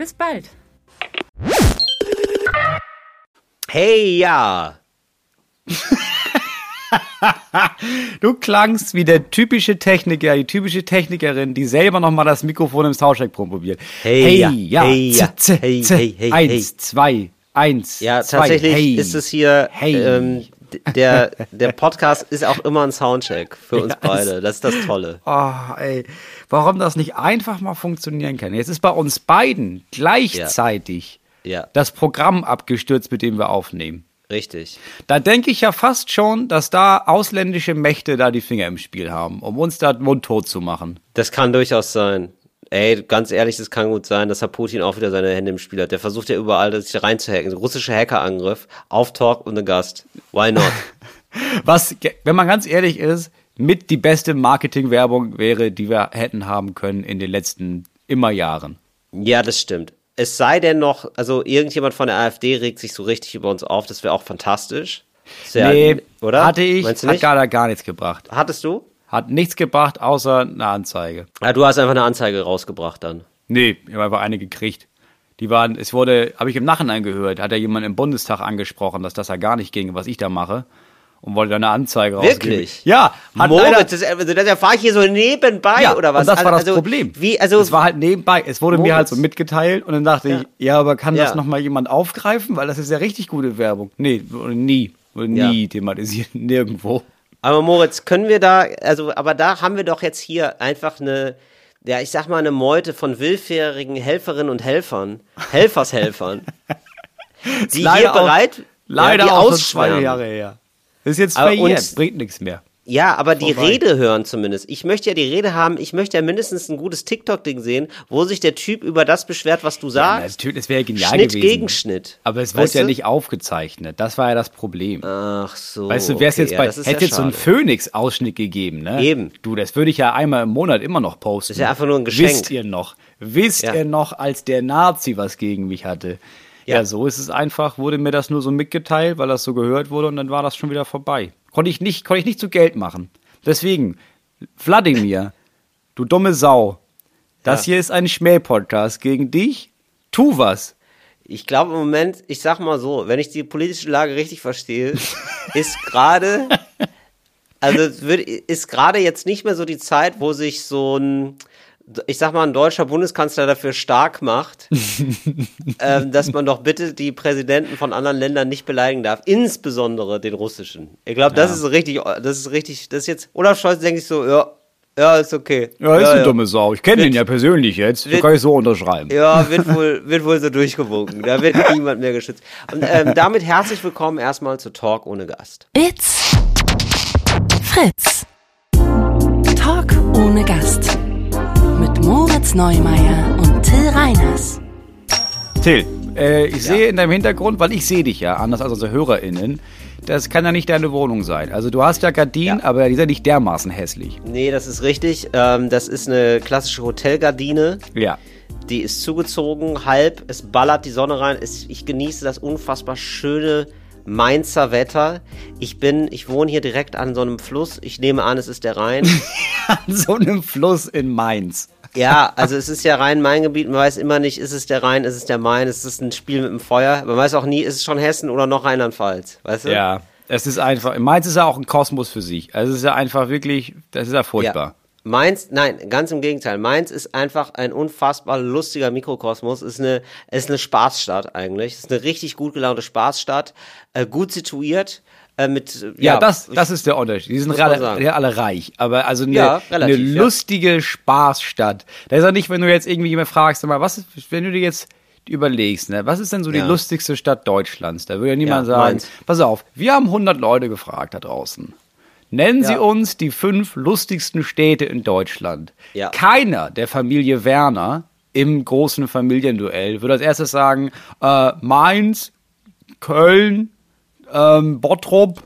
Bis bald! Hey ja! Du klangst wie der typische Techniker, die typische Technikerin, die selber nochmal das Mikrofon im Soundcheck probiert. Hey, ja, ja, hey, ja, z, z, hey, z, hey, hey, eins, hey. zwei, eins, Ja, zwei, tatsächlich hey, ist es hier, hey. ähm, der, der Podcast ist auch immer ein Soundcheck für uns Ja, beide. Das ist das Tolle. Oh, ey, warum das nicht einfach mal funktionieren kann. Jetzt ist bei uns beiden gleichzeitig Ja, das Programm abgestürzt, mit dem wir aufnehmen. richtig. Da denke ich ja fast schon, dass da ausländische Mächte da die Finger im Spiel haben, um uns da mundtot zu machen. Das kann durchaus sein. Ey, ganz ehrlich, das kann gut sein, dass Herr Putin auch wieder seine Hände im Spiel hat. Der versucht ja überall, sich reinzuhacken. Russischer Hackerangriff auf Talk und eine Gast. Why not? Was, wenn man ganz ehrlich ist, mit die beste Marketingwerbung wäre, die wir hätten haben können in den letzten immer Jahren. ja, das stimmt. Es sei denn noch, also irgendjemand von der AfD regt sich so richtig über uns auf. Das wäre auch fantastisch. Sehr, nee, oder? hatte ich, hat gar, gar nichts gebracht. Hattest du? Hat nichts gebracht, außer eine Anzeige. Ja, du hast einfach eine Anzeige rausgebracht dann. Nee, ich habe einfach eine gekriegt. Die waren, es wurde, habe ich im Nachhinein gehört, hat ja jemand im Bundestag angesprochen, dass das ja gar nicht ging, was ich da mache. Und wollte da eine Anzeige rausgeben. Wirklich? Ja, hat leider, Moritz, das, also das erfahre ich hier so nebenbei, ja, oder was? Und das war das also, Problem. Wie, also, es war halt nebenbei. Es wurde mir halt so Moritz. mitgeteilt und dann dachte ich, ja, aber kann Ja. das noch mal jemand aufgreifen? Weil das ist ja richtig gute Werbung. Nee, nie. Wurde nie Ja. thematisiert. Nirgendwo. Aber Moritz, können wir da, also, aber da haben wir doch jetzt hier einfach eine, ja, ich sag mal, eine Meute von willfährigen Helferinnen und Helfern, Helfershelfern, die Leider hier auch- bereit, Leider ja, die auch schon zwei. Jahre her. Das ist jetzt verjährt, bringt nichts mehr. Ja, aber die Vorbei. Rede hören zumindest. Ich möchte ja die Rede haben, ich möchte ja mindestens ein gutes TikTok-Ding sehen, wo sich der Typ über das beschwert, was du Ja, sagst. natürlich, es wäre genial Schnitt gewesen. gegen Schnitt. Aber es Weißt wurde ja nicht aufgezeichnet. Das war ja das Problem. Ach so. Weißt du, wär's okay, jetzt ja, bei, das ist hätte ja jetzt so einen. Phoenix-Ausschnitt gegeben, ne? Eben. Du, das würde ich ja einmal im Monat immer noch posten. Das ist ja einfach nur ein Geschenk. Wisst ihr noch? Wisst Ja. ihr noch, als der Nazi was gegen mich hatte? Ja. Ja. so ist es einfach, wurde mir das nur so mitgeteilt, weil das so gehört wurde und dann war das schon wieder vorbei. Konnte ich nicht, konnte ich nicht zu Geld machen. Deswegen, Wladimir, du dumme Sau, das Ja. hier ist ein Schmäh-Podcast gegen dich. Tu was. Ich glaube im Moment, ich sag mal so, wenn ich die politische Lage richtig verstehe, ist gerade, also ist gerade jetzt nicht mehr so die Zeit, wo sich so ein, ich sag mal, ein deutscher Bundeskanzler dafür stark macht, ähm, dass man doch bitte die Präsidenten von anderen Ländern nicht beleidigen darf, insbesondere den russischen. Ich glaube, das ist richtig, das ist richtig, das ist jetzt, Olaf Scholz denkt sich so, ja, ja, ist okay. Ja, ist eine dumme Sau. Ich kenne den ja persönlich jetzt. Wird- kann ich so unterschreiben. Ja, wird wohl, wird wohl so durchgewunken. Da wird niemand mehr geschützt. Und ähm, damit herzlich willkommen erstmal zu Talk ohne Gast. It's Fritz. Talk ohne Gast. Moritz Neumeier und Till Reiners. Till, äh, ich sehe in deinem Hintergrund, weil ich sehe dich ja, anders als unsere HörerInnen, das kann ja nicht deine Wohnung sein. Also du hast ja Gardinen, Ja. aber die sind nicht dermaßen hässlich. Nee, das ist richtig. Ähm, das ist eine klassische Hotelgardine. Ja. Die ist zugezogen, halb. Es ballert die Sonne rein. Es, ich genieße das unfassbar schöne Mainzer Wetter. Ich bin, ich wohne hier direkt an so einem Fluss. Ich nehme an, es ist der Rhein. An so einem Fluss in Mainz. Ja, also es ist ja Rhein-Main-Gebiet, man weiß immer nicht, ist es der Rhein, ist es der Main, ist es ein Spiel mit dem Feuer. Man weiß auch nie, ist es schon Hessen oder noch Rheinland-Pfalz, weißt du? Ja. Es ist einfach, Mainz ist ja auch ein Kosmos für sich. Also es ist ja einfach wirklich, das ist ja furchtbar. Ja. Mainz, nein, ganz im Gegenteil. Mainz ist einfach ein unfassbar lustiger Mikrokosmos. Ist eine, ist eine Spaßstadt eigentlich. Ist eine richtig gut gelaunte Spaßstadt, äh, gut situiert. Äh, mit, äh, Ja, das, das ist der Unterschied. Die sind alle, ja, alle reich, aber also eine, Ja, eine relativ, ja. lustige Spaßstadt. Da ist ja nicht, wenn du jetzt irgendwie jemand fragst, mal, was ist, wenn du dir jetzt überlegst, ne, was ist denn so die Ja. lustigste Stadt Deutschlands? Da würde ja niemand Ja, sagen, Mainz. pass auf, wir haben 100 Leute gefragt da draußen. Nennen Sie Ja. uns die fünf lustigsten Städte in Deutschland. Ja. Keiner der Familie Werner im großen Familienduell. Würde als erstes sagen, äh, Mainz, Köln, ähm, Bottrop,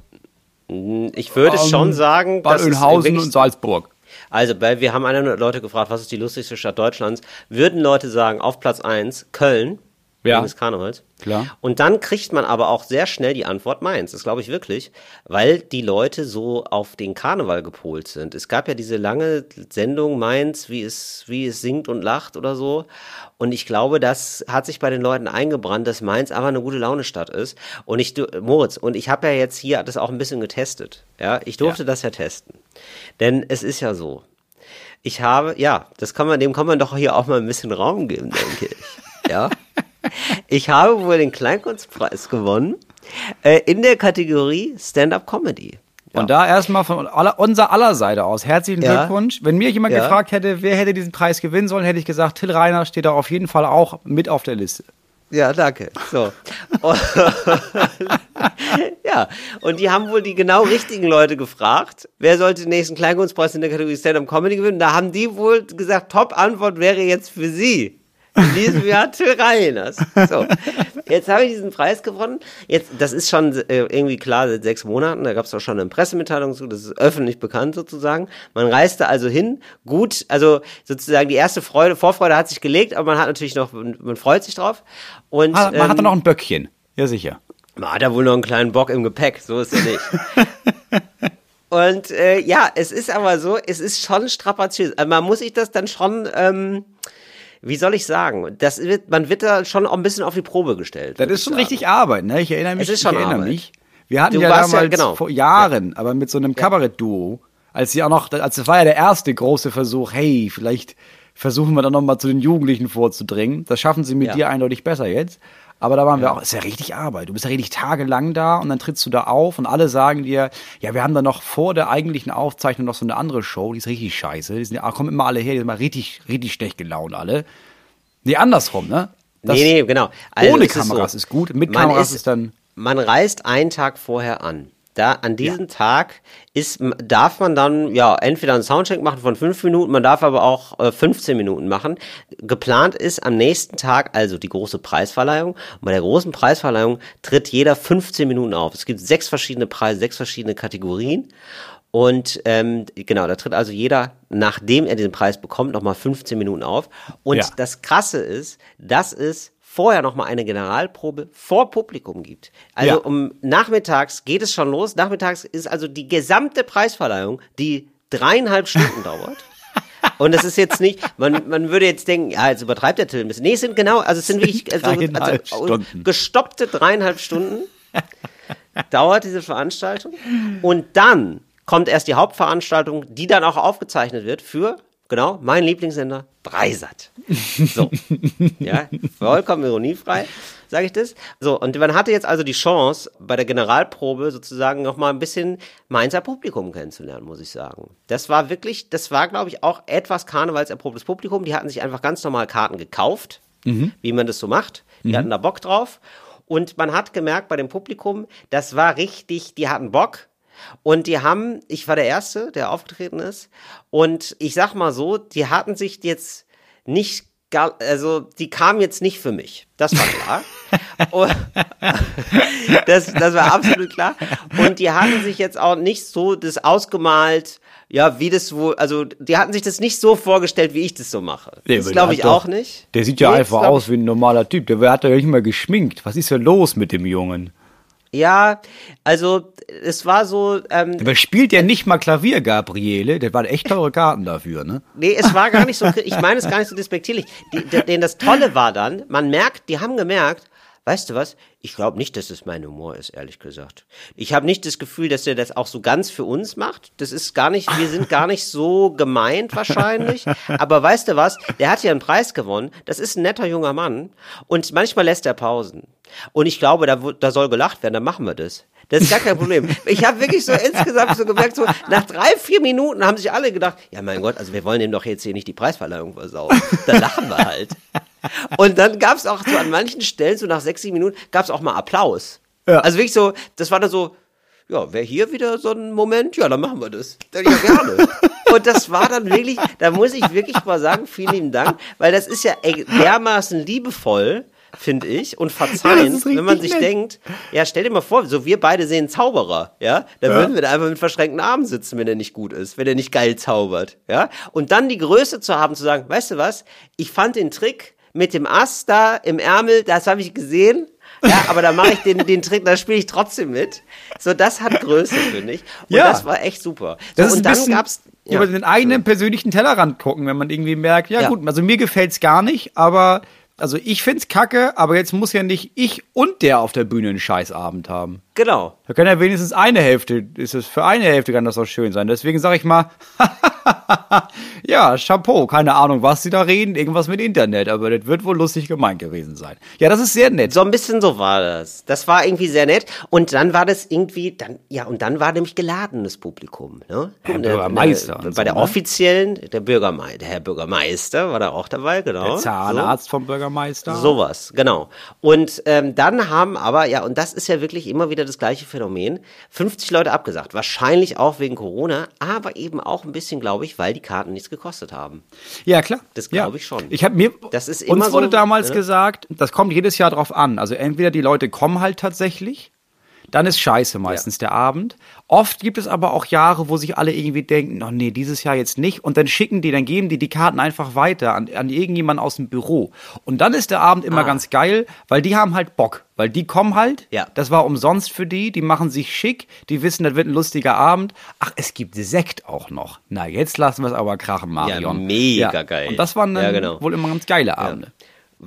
Ich würde ähm, schon sagen, Bad dass Oeynhausen und Salzburg. Also, weil wir haben 100 Leute gefragt, was ist die lustigste Stadt Deutschlands? Würden Leute sagen, auf Platz 1 Köln, Ja. des Karnevals. Klar. Und dann kriegt man aber auch sehr schnell die Antwort Mainz. Das glaube ich wirklich, weil die Leute so auf den Karneval gepolt sind. Es gab ja diese lange Sendung Mainz, wie es, wie es singt und lacht oder so. Und ich glaube, das hat sich bei den Leuten eingebrannt, dass Mainz einfach eine gute Laune-Stadt ist. Und ich, du- Moritz, und ich habe ja jetzt hier das auch ein bisschen getestet. Ja, ich durfte Ja. das ja testen. Denn es ist ja so. Ich habe, ja, das kann man, dem kann man doch hier auch mal ein bisschen Raum geben, denke ich. Ja. Ich habe wohl den Kleinkunstpreis gewonnen äh, in der Kategorie Stand-up Comedy. Und da erstmal von aller, unser aller Seite aus herzlichen Ja. Glückwunsch. Wenn mir jemand Ja. gefragt hätte, wer hätte diesen Preis gewinnen sollen, hätte ich gesagt, Till Reiner steht da auf jeden Fall auch mit auf der Liste. Ja, danke. So. ja, und die haben wohl die genau richtigen Leute gefragt, wer sollte den nächsten Kleinkunstpreis in der Kategorie Stand-up Comedy gewinnen. Da haben die wohl gesagt, Top-Antwort wäre jetzt für sie. In diesem Jahr Till Reiners. So, jetzt habe ich diesen Preis gewonnen. Jetzt, das ist schon äh, irgendwie klar seit sechs Monaten. Da gab es auch schon eine Pressemitteilung zu. Das ist öffentlich bekannt sozusagen. Man reiste also hin. Gut, also sozusagen die erste Freude, Vorfreude hat sich gelegt, aber man hat natürlich noch, man freut sich drauf. Und Ah, Man hat ähm, noch ein Böckchen. Ja, sicher. man hat da wohl noch einen kleinen Bock im Gepäck, so ist er nicht. Und äh, ja, es ist aber so, es ist schon strapaziös. Also man muss sich das dann schon, ähm, wie soll ich sagen, das wird, man wird da schon auch ein bisschen auf die Probe gestellt. Das ist schon sagen. richtig Arbeit, ne? Ich erinnere mich. Es ist schon ich erinnere Arbeit. mich. Wir hatten Du ja warst ja- damals genau. vor Jahren, aber mit so einem Kabarett-Duo, als sie auch noch, als das war ja der erste große Versuch, hey, vielleicht versuchen wir dann noch mal zu den Jugendlichen vorzudringen. Das schaffen sie mit Ja. dir eindeutig besser jetzt. Aber da waren wir auch, ist ja richtig Arbeit. Du bist ja richtig tagelang da und dann trittst du da auf und alle sagen dir, ja, wir haben da noch vor der eigentlichen Aufzeichnung noch so eine andere Show, die ist richtig scheiße. Die sind, ja, kommen immer alle her, die sind mal richtig, richtig schlecht gelaunt alle. Nee, andersrum, ne? Das- nee, nee, genau. Also ohne ist Kameras so, ist gut, mit man Kameras ist dann- Man reist einen Tag vorher an. Da, an diesem Tag ist, darf man dann, ja, entweder einen Soundcheck machen von fünf Minuten, man darf aber auch äh, 15 Minuten machen. Geplant ist am nächsten Tag also die große Preisverleihung. Und bei der großen Preisverleihung tritt jeder 15 Minuten auf. Es gibt sechs verschiedene Preise, sechs verschiedene Kategorien. Und ähm, genau, da tritt also jeder, nachdem er den Preis bekommt, nochmal 15 Minuten auf. Und Ja. das Krasse ist, dass es vorher nochmal eine Generalprobe vor Publikum gibt. Also Ja. um nachmittags geht es schon los. Nachmittags ist also die gesamte Preisverleihung, die dreieinhalb Stunden dauert. Und das ist jetzt nicht, man, man würde jetzt denken, ja, jetzt übertreibt der Till ein bisschen. Nee, es sind genau, also es sind wirklich also, also, Stunden. gestoppte dreieinhalb Stunden dauert diese Veranstaltung. Und dann kommt erst die Hauptveranstaltung, die dann auch aufgezeichnet wird für, genau, mein Lieblingssender, Dreisat. So. ja, vollkommen ironiefrei, sage ich das. So, und man hatte jetzt also die Chance, bei der Generalprobe sozusagen nochmal ein bisschen Mainzer Publikum kennenzulernen, muss ich sagen. Das war wirklich, das war, glaube ich, auch etwas karnevalserprobtes Publikum. Die hatten sich einfach ganz normal Karten gekauft, wie man das so macht. Die hatten da Bock drauf. Und man hat gemerkt bei dem Publikum, das war richtig, die hatten Bock. Und die haben, ich war der Erste, der aufgetreten ist. Und ich sag mal so, die hatten sich jetzt nicht, gar- also die kamen jetzt nicht für mich. Das war klar. Das, das war absolut klar. Und die hatten sich jetzt auch nicht so das ausgemalt, ja, wie das wohl, also die hatten sich das nicht so vorgestellt, wie ich das so mache. Nee, das glaube ich doch- auch nicht. Der sieht ja Nee, einfach aus wie ein normaler Typ. Der hat ja nicht mal geschminkt. Was ist denn los mit dem Jungen? Ja, also es war so, ähm, Aber spielt ja nicht mal Klavier, Gabriele. Das waren echt teure Karten dafür, ne? Nee, es war gar nicht so, ich meine es gar nicht so despektierlich. Denn das Tolle war dann, man merkt, die haben gemerkt, weißt du was, ich glaube nicht, dass es mein Humor ist, ehrlich gesagt. Ich habe nicht das Gefühl, dass er das auch so ganz für uns macht. Das ist gar nicht, wir sind gar nicht so gemeint wahrscheinlich. Aber weißt du was, der hat ja einen Preis gewonnen. Das ist ein netter junger Mann. Und manchmal lässt er Pausen. Und ich glaube, da, da soll gelacht werden, dann machen wir das. Das ist gar kein Problem. Ich habe wirklich so insgesamt so gemerkt, so nach drei, vier Minuten haben sich alle gedacht, ja mein Gott, also wir wollen dem doch jetzt hier nicht die Preisverleihung versauen. Dann lachen wir halt. Und dann gab es auch so an manchen Stellen, so nach sechs, sieben Minuten, gab es auch mal Applaus. Ja. Also wirklich so, das war dann so, ja, wäre hier wieder so ein Moment, ja, dann machen wir das. Ja, gerne. Und das war dann wirklich, da muss ich wirklich mal sagen, vielen lieben Dank, weil das ist ja dermaßen liebevoll, finde ich, und Ja, ist richtig wenn man sich nett. denkt, ja, stell dir mal vor, so wir beide sehen Zauberer, ja, da würden wir da einfach mit verschränkten Armen sitzen, wenn er nicht gut ist, wenn er nicht geil zaubert, ja, und dann die Größe zu haben, zu sagen, weißt du was, ich fand den Trick mit dem Ast da im Ärmel, das habe ich gesehen, ja, aber da mache ich den, den Trick, da spiele ich trotzdem mit. So, das hat Größe, finde ich. Und Ja. das war echt super. So, Das ist und dann gab's ja, über den eigenen persönlichen Tellerrand gucken, wenn man irgendwie merkt, ja, Ja. gut, also mir gefällt's gar nicht, aber also ich find's kacke, aber jetzt muss ja nicht ich und der auf der Bühne einen Scheißabend haben. Genau. Da kann ja wenigstens eine Hälfte, ist es für eine Hälfte kann das auch schön sein. Deswegen sage ich mal, ja, Chapeau, keine Ahnung, was sie da reden, irgendwas mit Internet, aber das wird wohl lustig gemeint gewesen sein. Ja, das ist sehr nett. So ein bisschen so war das. Das war irgendwie sehr nett. Und dann war das irgendwie, dann, ja, und dann war nämlich geladenes Publikum. Ne? Der Und, Bürgermeister Bei und so, der ne? offiziellen, der Bürgermeister, der Herr Bürgermeister war da auch dabei, genau. Der Zahnarzt vom Bürgermeister. So. Sowas, genau. Und ähm, dann haben aber, ja, und das ist ja wirklich immer wieder das gleiche Phänomen, 50 Leute abgesagt. Wahrscheinlich auch wegen Corona, aber eben auch ein bisschen, glaube ich, weil die Karten nichts gekostet haben. Ja, klar. Das ja. glaube ich schon. Ich habe mir, Das ist immer uns wurde so, damals ne? gesagt, das kommt jedes Jahr drauf an. Also entweder die Leute kommen halt tatsächlich, dann ist scheiße meistens der Abend. Oft gibt es aber auch Jahre, wo sich alle irgendwie denken, oh nee, dieses Jahr jetzt nicht. Und dann schicken die, dann geben die die Karten einfach weiter an, an irgendjemanden aus dem Büro. Und dann ist der Abend immer Ah. ganz geil, weil die haben halt Bock. Weil die kommen halt, Ja. das war umsonst für die, die machen sich schick, die wissen, das wird ein lustiger Abend. Ach, es gibt Sekt auch noch. Na, jetzt lassen wir es aber krachen, Marion. mega geil. Und das waren dann Ja, genau. wohl immer ganz geile Abende.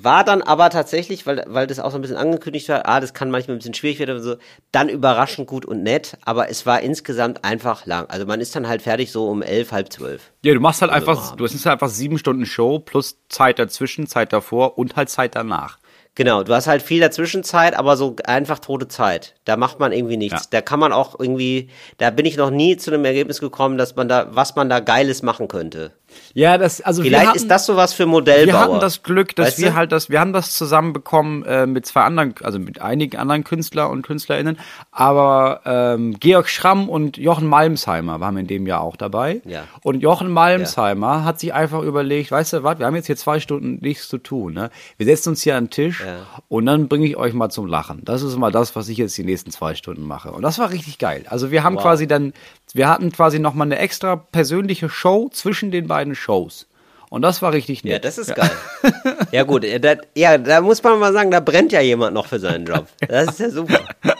War dann aber tatsächlich, weil, weil das auch so ein bisschen angekündigt war, ah, das kann manchmal ein bisschen schwierig werden so, dann überraschend gut und nett, aber es war insgesamt einfach lang. Also man ist dann halt fertig so um elf, halb zwölf. Ja, du machst halt einfach, Abend. du hast halt einfach sieben Stunden Show plus Zeit dazwischen, Zeit davor und halt Zeit danach. Genau, du hast halt viel dazwischenzeit, aber so einfach tote Zeit. Da macht man irgendwie nichts. Ja. Da kann man auch irgendwie, da bin ich noch nie zu einem Ergebnis gekommen, dass man da, was man da Geiles machen könnte. Ja, das, also Vielleicht hatten, ist das sowas für Modellbauer. wir hatten das Glück, dass Weißt wir du? halt das, wir haben das zusammenbekommen äh, mit zwei anderen, also mit einigen anderen Künstler und KünstlerInnen, aber ähm, Georg Schramm und Jochen Malmsheimer waren in dem Jahr auch dabei. Ja. Und Jochen Malmsheimer hat sich einfach überlegt, weißt du was, wir haben jetzt hier zwei Stunden nichts zu tun, ne? Wir setzen uns hier an den Tisch Ja. und dann bringe ich euch mal zum Lachen. Das ist mal das, was ich jetzt die nächsten zwei Stunden mache. Und das war richtig geil. Also wir haben Wow. quasi dann, wir hatten quasi noch mal eine extra persönliche Show zwischen den beiden Shows. Und das war richtig nett. Ja, das ist geil. ja gut, äh, da, ja, da muss man mal sagen, da brennt ja jemand noch für seinen Job. Das ist ja super.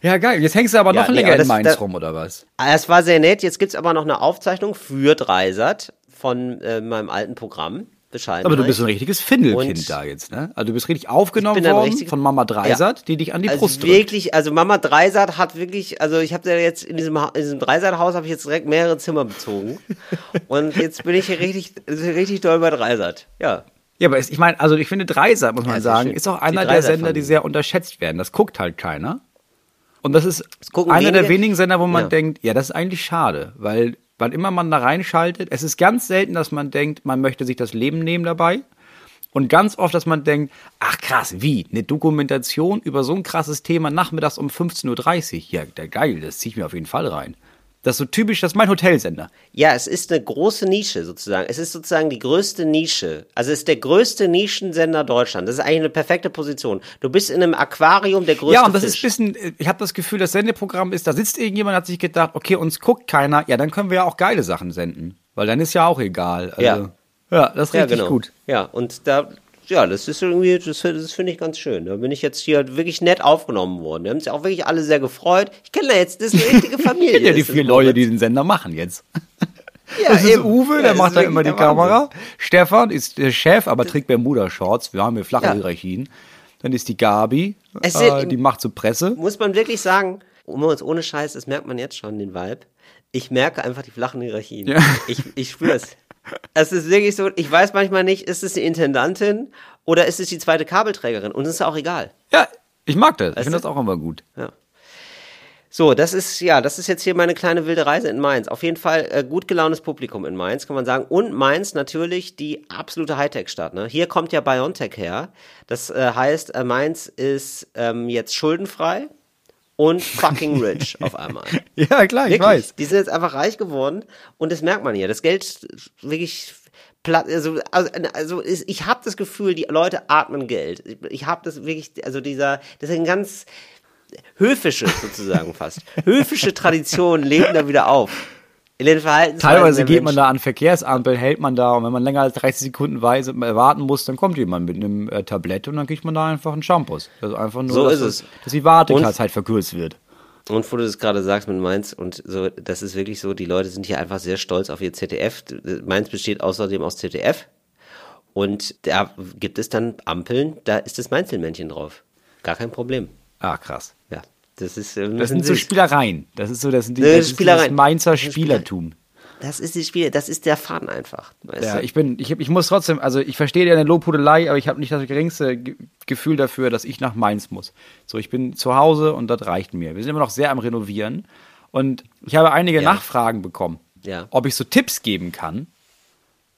Ja, geil. Jetzt hängst du aber Ja, noch nee, länger aber in das- Mainz das- rum, oder was? Ah, Es war sehr nett. Jetzt gibt's aber noch eine Aufzeichnung für Dreisat von äh, meinem alten Programm. Bescheidenheit. Aber du bist ein richtiges Findelkind Und- da jetzt, ne? Also du bist richtig aufgenommen worden von Mama Dreisat, die dich an die also Brust drückt. wirklich, also Mama Dreisat hat wirklich, also ich habe da jetzt in diesem, in diesem Dreisat-Haus habe ich jetzt direkt mehrere Zimmer bezogen und jetzt bin ich hier richtig, richtig doll bei Dreisat. Ja, Ja, aber ich meine, also ich finde Dreisat, muss man Ja, sagen, ist auch einer der Sender, die sehr unterschätzt werden. Das guckt halt keiner. Und das ist gucken einer der wenige. wenigen Sender, wo man Ja. denkt, ja, das ist eigentlich schade, weil wann immer man da reinschaltet, es ist ganz selten, dass man denkt, man möchte sich das Leben nehmen dabei. Und ganz oft, dass man denkt, ach krass, wie? Eine Dokumentation über so ein krasses Thema nachmittags um 15.30 Uhr. Ja, der geil, das ziehe ich mir auf jeden Fall rein. Das ist so typisch, das ist mein Hotelsender. Ja, es ist eine große Nische sozusagen. Es ist sozusagen die größte Nische. Also es ist der größte Nischensender Deutschlands. Das ist eigentlich eine perfekte Position. Du bist in einem Aquarium der größte Ja, und das Fisch. ist ein bisschen, ich habe das Gefühl, das Sendeprogramm ist, da sitzt irgendjemand, hat sich gedacht, okay, uns guckt keiner, ja, dann können wir ja auch geile Sachen senden. Weil dann ist ja auch egal. Also, Ja. ja, das ist ja, richtig genau. gut. Ja, und da, ja, das ist irgendwie, das, das finde ich ganz schön. Da bin ich jetzt hier wirklich nett aufgenommen worden. Die haben sich auch wirklich alle sehr gefreut. Ich kenne da jetzt, das ist eine richtige Familie. Ja, die Das ist vier Leute, die den Sender machen jetzt. ja, Das ist eben. Uwe, Ja, der das macht da immer die der Wahnsinn. Kamera. Stefan ist der Chef, aber trägt Bermuda-Shorts. Wir haben hier flache Ja. Hierarchien. Dann ist die Gabi, Es äh, die macht so Presse. Muss man wirklich sagen, ohne Scheiß, das merkt man jetzt schon, den Vibe. Ich merke einfach die flachen Hierarchien. Ja. Ich, ich spür's. Es ist wirklich so, ich weiß manchmal nicht, ist es die Intendantin oder ist es die zweite Kabelträgerin? Und es ist auch egal. Ja, ich mag das. Ich finde das auch immer gut. So, das ist, ja, das ist jetzt hier meine kleine wilde Reise in Mainz. Auf jeden Fall äh, gut gelauntes Publikum in Mainz, kann man sagen. Und Mainz natürlich die absolute Hightech-Stadt. Ne? Hier kommt ja BioNTech her. Das äh, heißt, äh, Mainz ist ähm, jetzt schuldenfrei und fucking rich auf einmal. Ja, klar, ich Wirklich. weiß. Die sind jetzt einfach reich geworden und das merkt man hier. Das Geld wirklich platt, also, also, also ich habe das Gefühl, die Leute atmen Geld. Ich, ich habe das wirklich, also dieser, das ist ein ganz höfische sozusagen fast. höfische Traditionen leben da wieder auf. In den Verhaltensweisen Teilweise geht man da an Verkehrsampeln, hält man da und wenn man länger als 30 Sekunden äh, warten muss, dann kommt jemand mit einem äh, Tablett und dann kriegt man da einfach einen Shampoos. Also einfach nur, So dass, es. dass die Wartezeit verkürzt wird. Und wo du das gerade sagst mit Mainz und so, das ist wirklich so, die Leute sind hier einfach sehr stolz auf ihr ZDF. Mainz besteht außerdem aus ZDF. Und da gibt es dann Ampeln, da ist das Mainzelmännchen drauf. Gar kein Problem. Ah, krass. Ja, das ist, äh, Das sind so. Spielereien. Das ist so, das sind die das Mainzer Das sind Spielereien. Spielertum. Das ist die Spiel, das ist der Fun einfach. Ja, du? ich bin, ich, ich muss trotzdem, also ich verstehe deine Lobhudelei, aber ich habe nicht das geringste Ge Gefühl dafür, dass ich nach Mainz muss. So, ich bin zu Hause und das reicht mir. Wir sind immer noch sehr am Renovieren und ich habe einige Ja. Nachfragen bekommen, Ja. ob ich so Tipps geben kann.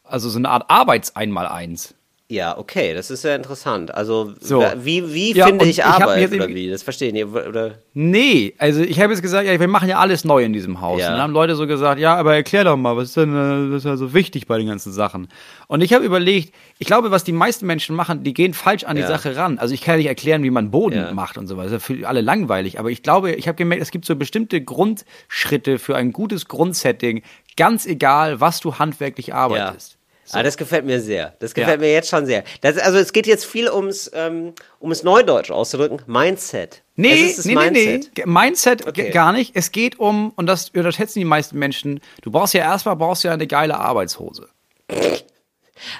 Also so eine Art Arbeits-Einmal-Eins. Ja, okay, das ist sehr interessant. Also, So. wie, wie Ja, finde ich ich Arbeit jetzt oder wie? Das verstehe ich nicht. Oder, Nee, also ich habe jetzt gesagt, ja, wir machen ja alles neu in diesem Haus. Ja. Und dann haben Leute so gesagt, ja, aber erklär doch mal, was ist denn äh, das ist ja so wichtig bei den ganzen Sachen? Und ich habe überlegt, ich glaube, was die meisten Menschen machen, die gehen falsch an die Ja. Sache ran. Also ich kann nicht erklären, wie man Boden Ja. macht und so weiter. Das ist ja für alle langweilig. Aber ich glaube, ich habe gemerkt, es gibt so bestimmte Grundschritte für ein gutes Grundsetting, ganz egal, was du handwerklich arbeitest. Ah, das gefällt mir sehr. Das gefällt mir jetzt schon sehr. Das, also es geht jetzt viel ums, ähm, um es neudeutsch auszudrücken, Mindset. Nee, es ist das nee, nee, nee. Mindset. Mindset Okay. gar nicht. Es geht um, und das unterschätzen die meisten Menschen, du brauchst ja erstmal brauchst ja eine geile Arbeitshose.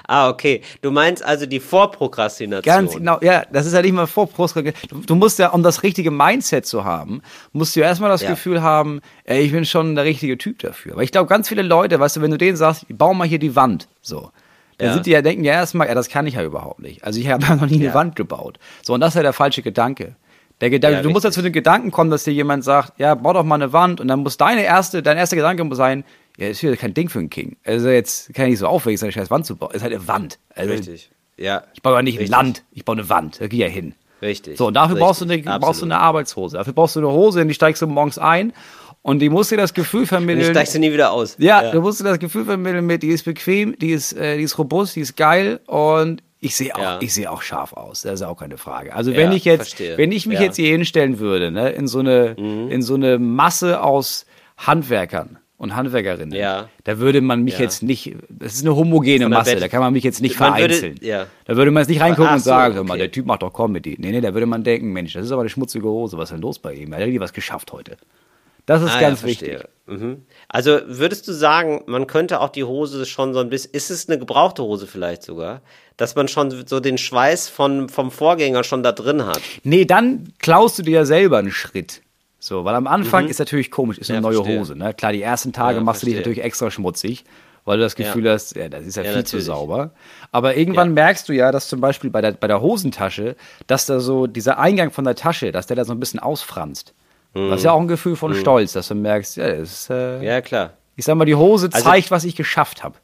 Ah, okay. Du meinst also die Vorprokrastination. Ganz genau, ja, das ist ja nicht mal Vorprostra. Du, du musst ja, um das richtige Mindset zu haben, musst du ja erstmal das Ja. Gefühl haben, ey, ich bin schon der richtige Typ dafür. Weil ich glaube, ganz viele Leute, weißt du, wenn du denen sagst, bau mal hier die Wand, so. Dann Ja. sind die ja, denken ja erstmal, ja, das kann ich ja überhaupt nicht. Also ich habe noch nie eine Ja. Wand gebaut. So, und das ist ja der falsche Gedanke. Der Gedanke, Ja, du musst ja zu dem Gedanken kommen, dass dir jemand sagt, ja, bau doch mal eine Wand und dann muss deine erste, dein erster Gedanke sein, ja, ist hier kein Ding für einen King. Also jetzt kann ich nicht so aufwendig sein, eine scheiß Wand zu bauen. Ist halt eine Wand. Also, Richtig. Ja. ich baue ja nicht Richtig. ein Land, ich baue eine Wand. Da geh ja hin. Richtig. So, und dafür Richtig. brauchst du, eine, Absolut. brauchst du eine Arbeitshose. Dafür brauchst du eine Hose, in die steigst du morgens ein und die muss dir das Gefühl vermitteln. ich steigst du nie wieder aus. ja, du musst dir das Gefühl vermitteln mit, die ist bequem, die ist, äh, die ist robust, die ist geil und ich sehe auch, Ja. ich sehe auch scharf aus. Das ist auch keine Frage. Also wenn Ja, ich jetzt, verstehe. wenn ich mich Ja. Mhm. jetzt hier hinstellen würde, ne, in so eine, in so eine Masse aus Handwerkern und Handwerkerinnen, Ja. da würde man mich Ja. jetzt nicht, das ist eine homogene Masse, Bett- da kann man mich jetzt nicht Man würde- vereinzeln. ja. Da würde man jetzt nicht reingucken Ach und so, sagen, hör mal, okay. der Typ macht doch Comedy. Nee, nee, da würde man denken, Mensch, das ist aber eine schmutzige Hose, was ist denn los bei ihm? Er hat richtig was geschafft heute. Das ist Ah, ganz ja, wichtig. Mhm. Also würdest du sagen, man könnte auch die Hose schon so ein bisschen, ist es eine gebrauchte Hose vielleicht sogar, dass man schon so den Schweiß von, vom Vorgänger schon da drin hat? Nee, dann klaust du dir ja selber einen Schritt. So, weil am Anfang ist natürlich komisch, ist eine Ja, neue verstehe. Hose. Ne? Klar, die ersten Tage Ja, machst du dich verstehe. natürlich extra schmutzig, weil du das Gefühl Ja. hast, ja, das ist ja, viel zu natürlich. sauber. Aber irgendwann merkst du ja, dass zum Beispiel bei der, bei der Hosentasche, dass da so dieser Eingang von der Tasche, dass der da so ein bisschen ausfranst. Das ist ja auch ein Gefühl von Stolz, dass du merkst, ja, das ist, äh, Mhm. Ja, klar. ich sag mal, die Hose Also- zeigt, was ich geschafft habe.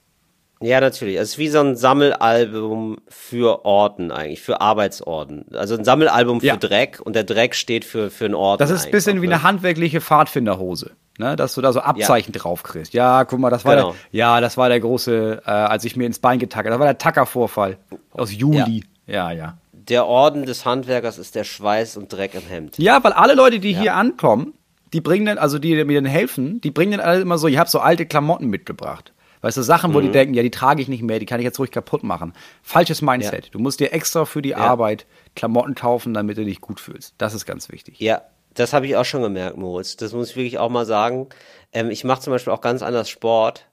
Ja, natürlich. Es ist wie so ein Sammelalbum für Orden eigentlich, für Arbeitsorden. Also ein Sammelalbum für Ja. Dreck und der Dreck steht für, für einen Orden. Das ist ein bisschen wie ne? eine handwerkliche Pfadfinderhose. Ne, dass du da so Abzeichen drauf kriegst. Ja, guck mal, das war Genau. der, ja, das war der große, äh, als ich mir ins Bein getackert. Das war der Tackervorfall aus Juli. Ja, ja. Der Orden des Handwerkers ist der Schweiß und Dreck im Hemd. Ja, weil alle Leute, die hier ankommen, die bringen dann, also die mir dann helfen, die bringen dann alle immer so, ich habe so alte Klamotten mitgebracht. Weißt du, Sachen, Mhm. wo die denken, ja, die trage ich nicht mehr, die kann ich jetzt ruhig kaputt machen. Falsches Mindset. Du musst dir extra für die Arbeit Klamotten kaufen, damit du dich gut fühlst. Das ist ganz wichtig. Ja, das habe ich auch schon gemerkt, Moritz. Das muss ich wirklich auch mal sagen. Ähm, ich mache zum Beispiel auch ganz anders Sport,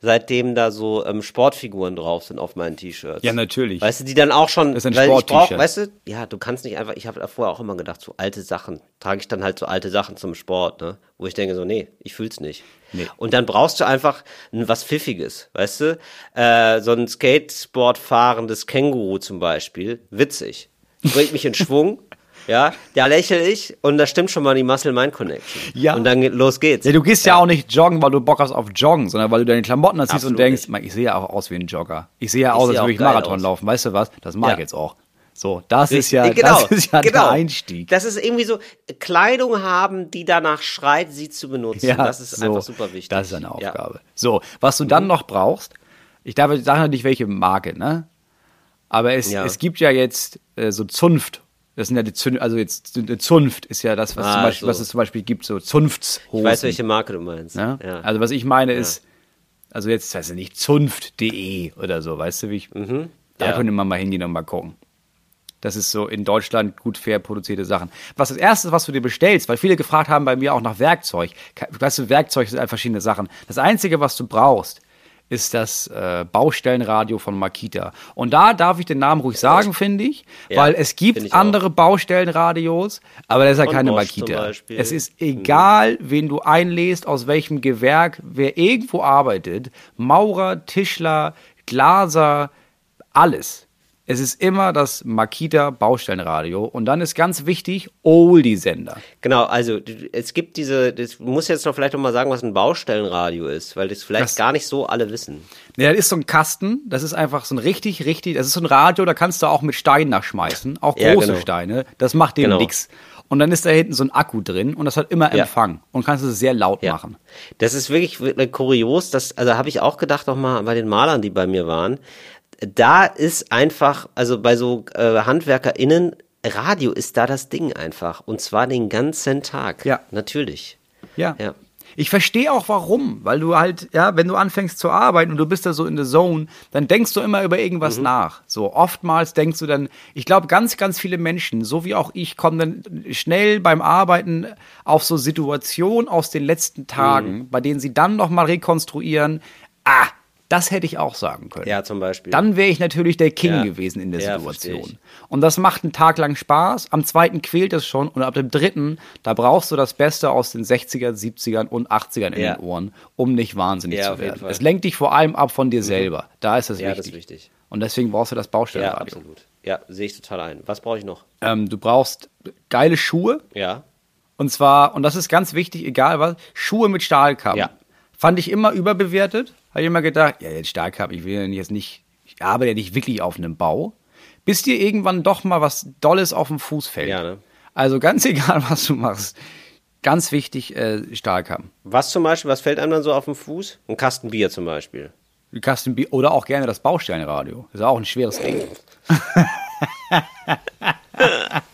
seitdem da so ähm, Sportfiguren drauf sind auf meinen T-Shirts. Ja, natürlich. Weißt du, die dann auch schon. Das ist ein weil ich brauch, Sport-T-Shirt. Weißt du, ja, du kannst nicht einfach. Ich habe vorher auch immer gedacht, so alte Sachen trage ich dann halt so alte Sachen zum Sport, ne? Wo ich denke so, nee, ich fühl's nicht. Nee. Und dann brauchst du einfach was Pfiffiges, weißt du? Äh, so ein Skateboard fahrendes Känguru zum Beispiel, witzig, bringt mich in Schwung. Ja, da lächle ich und da stimmt schon mal die Muscle-Mind-Connection. Ja. Und dann los geht's. Ja, du gehst ja. auch nicht joggen, weil du Bock hast auf Joggen, sondern weil du deine Klamotten anziehst und denkst, ich sehe ja auch aus wie ein Jogger. Ich sehe ja aus, als würde ich Marathon aus. laufen. Weißt du was? Das mag Ja. ich jetzt auch. So, das ist ja, genau, das ist ja genau. der Einstieg. Das ist irgendwie so Kleidung haben, die danach schreit, sie zu benutzen. Ja, das ist so, einfach super wichtig. Das ist eine Ja. Aufgabe. So, was du Mhm. dann noch brauchst, ich darf ich sage noch nicht, welche Marke, ne? Aber es, Ja. es gibt ja jetzt äh, so Zunft. Das sind ja die Zun also jetzt eine Zunft ist ja das, was, Ah, zum Beispiel, so. was es zum Beispiel gibt, so Zunftshosen. Ich weiß, welche Marke du meinst. Ne? Ja. Also was ich meine ist, also jetzt, weiß ich nicht, Zunft.de oder so, weißt du, wie ich, da Mhm. Ja. könnte man mal hingehen und mal gucken. Das ist so in Deutschland gut fair produzierte Sachen. Was das erste, was du dir bestellst, weil viele gefragt haben bei mir auch nach Werkzeug. Weißt du, Werkzeug sind halt verschiedene Sachen. Das einzige, was du brauchst, ist das äh, Baustellenradio von Makita. Und da darf ich den Namen ruhig sagen, finde ich, Ja, weil es gibt ich auch. andere Baustellenradios, aber das ist ja keine Bosch Makita. Es ist egal, wen du einlässt, aus welchem Gewerk, wer irgendwo arbeitet, Maurer, Tischler, Glaser, alles. Es ist immer das Makita Baustellenradio und dann ist ganz wichtig Oldie-Sender. Genau, also es gibt diese, das muss jetzt noch vielleicht noch mal sagen, was ein Baustellenradio ist, weil das vielleicht Das- gar nicht so alle wissen. Ja, das ist so ein Kasten, das ist einfach so ein richtig, richtig, das ist so ein Radio, da kannst du auch mit Steinen nachschmeißen, auch Ja, große genau. Steine, das macht dem Genau. nix. Und dann ist da hinten so ein Akku drin und das hat immer Ja. Empfang und kannst es sehr laut Ja. machen. Das ist wirklich wirklich kurios, das, also habe ich auch gedacht noch mal bei den Malern, die bei mir waren. Da ist einfach, also bei so äh, HandwerkerInnen, Radio ist da das Ding einfach. Und zwar den ganzen Tag. Ja. Natürlich. Ja. Ja. Ich verstehe auch warum, weil du halt, ja, wenn du anfängst zu arbeiten und du bist da so in der Zone, dann denkst du immer über irgendwas nach. So oftmals denkst du dann, ich glaube, ganz, ganz viele Menschen, so wie auch ich, kommen dann schnell beim Arbeiten auf so Situationen aus den letzten Tagen, bei denen sie dann nochmal rekonstruieren, ah, das hätte ich auch sagen können. Ja, zum Beispiel. Dann wäre ich natürlich der King Ja. gewesen in der Ja, Situation. Und das macht einen Tag lang Spaß. Am zweiten quält es schon. Und ab dem dritten, da brauchst du das Beste aus den 60ern, 70ern und 80ern in Ja. den Ohren, um nicht wahnsinnig Ja, zu werden. Es lenkt dich vor allem ab von dir selber. Da ist es Ja, das wichtig. ist wichtig. Und deswegen brauchst du das Ja, Baustellenradio. absolut. Ja, sehe ich total ein. Was brauche ich noch? ähm, du brauchst geile Schuhe. Ja. Und zwar, und das ist ganz wichtig, egal was, Schuhe mit Stahlkappen. Ja. Fand ich immer überbewertet. Habe ich immer gedacht, ja, jetzt Stahlkappen, ich will ja jetzt nicht, ich arbeite ja nicht wirklich auf einem Bau. Bis dir irgendwann doch mal was Dolles auf dem Fuß fällt. Ja, ne? Also ganz egal, was du machst. Ganz wichtig, äh, Stahlkappen. Was zum Beispiel, was fällt einem dann so auf den Fuß? Ein Kasten Bier zum Beispiel. Ein Bier- oder auch gerne das Baustellenradio. Das ist auch ein schweres Ding.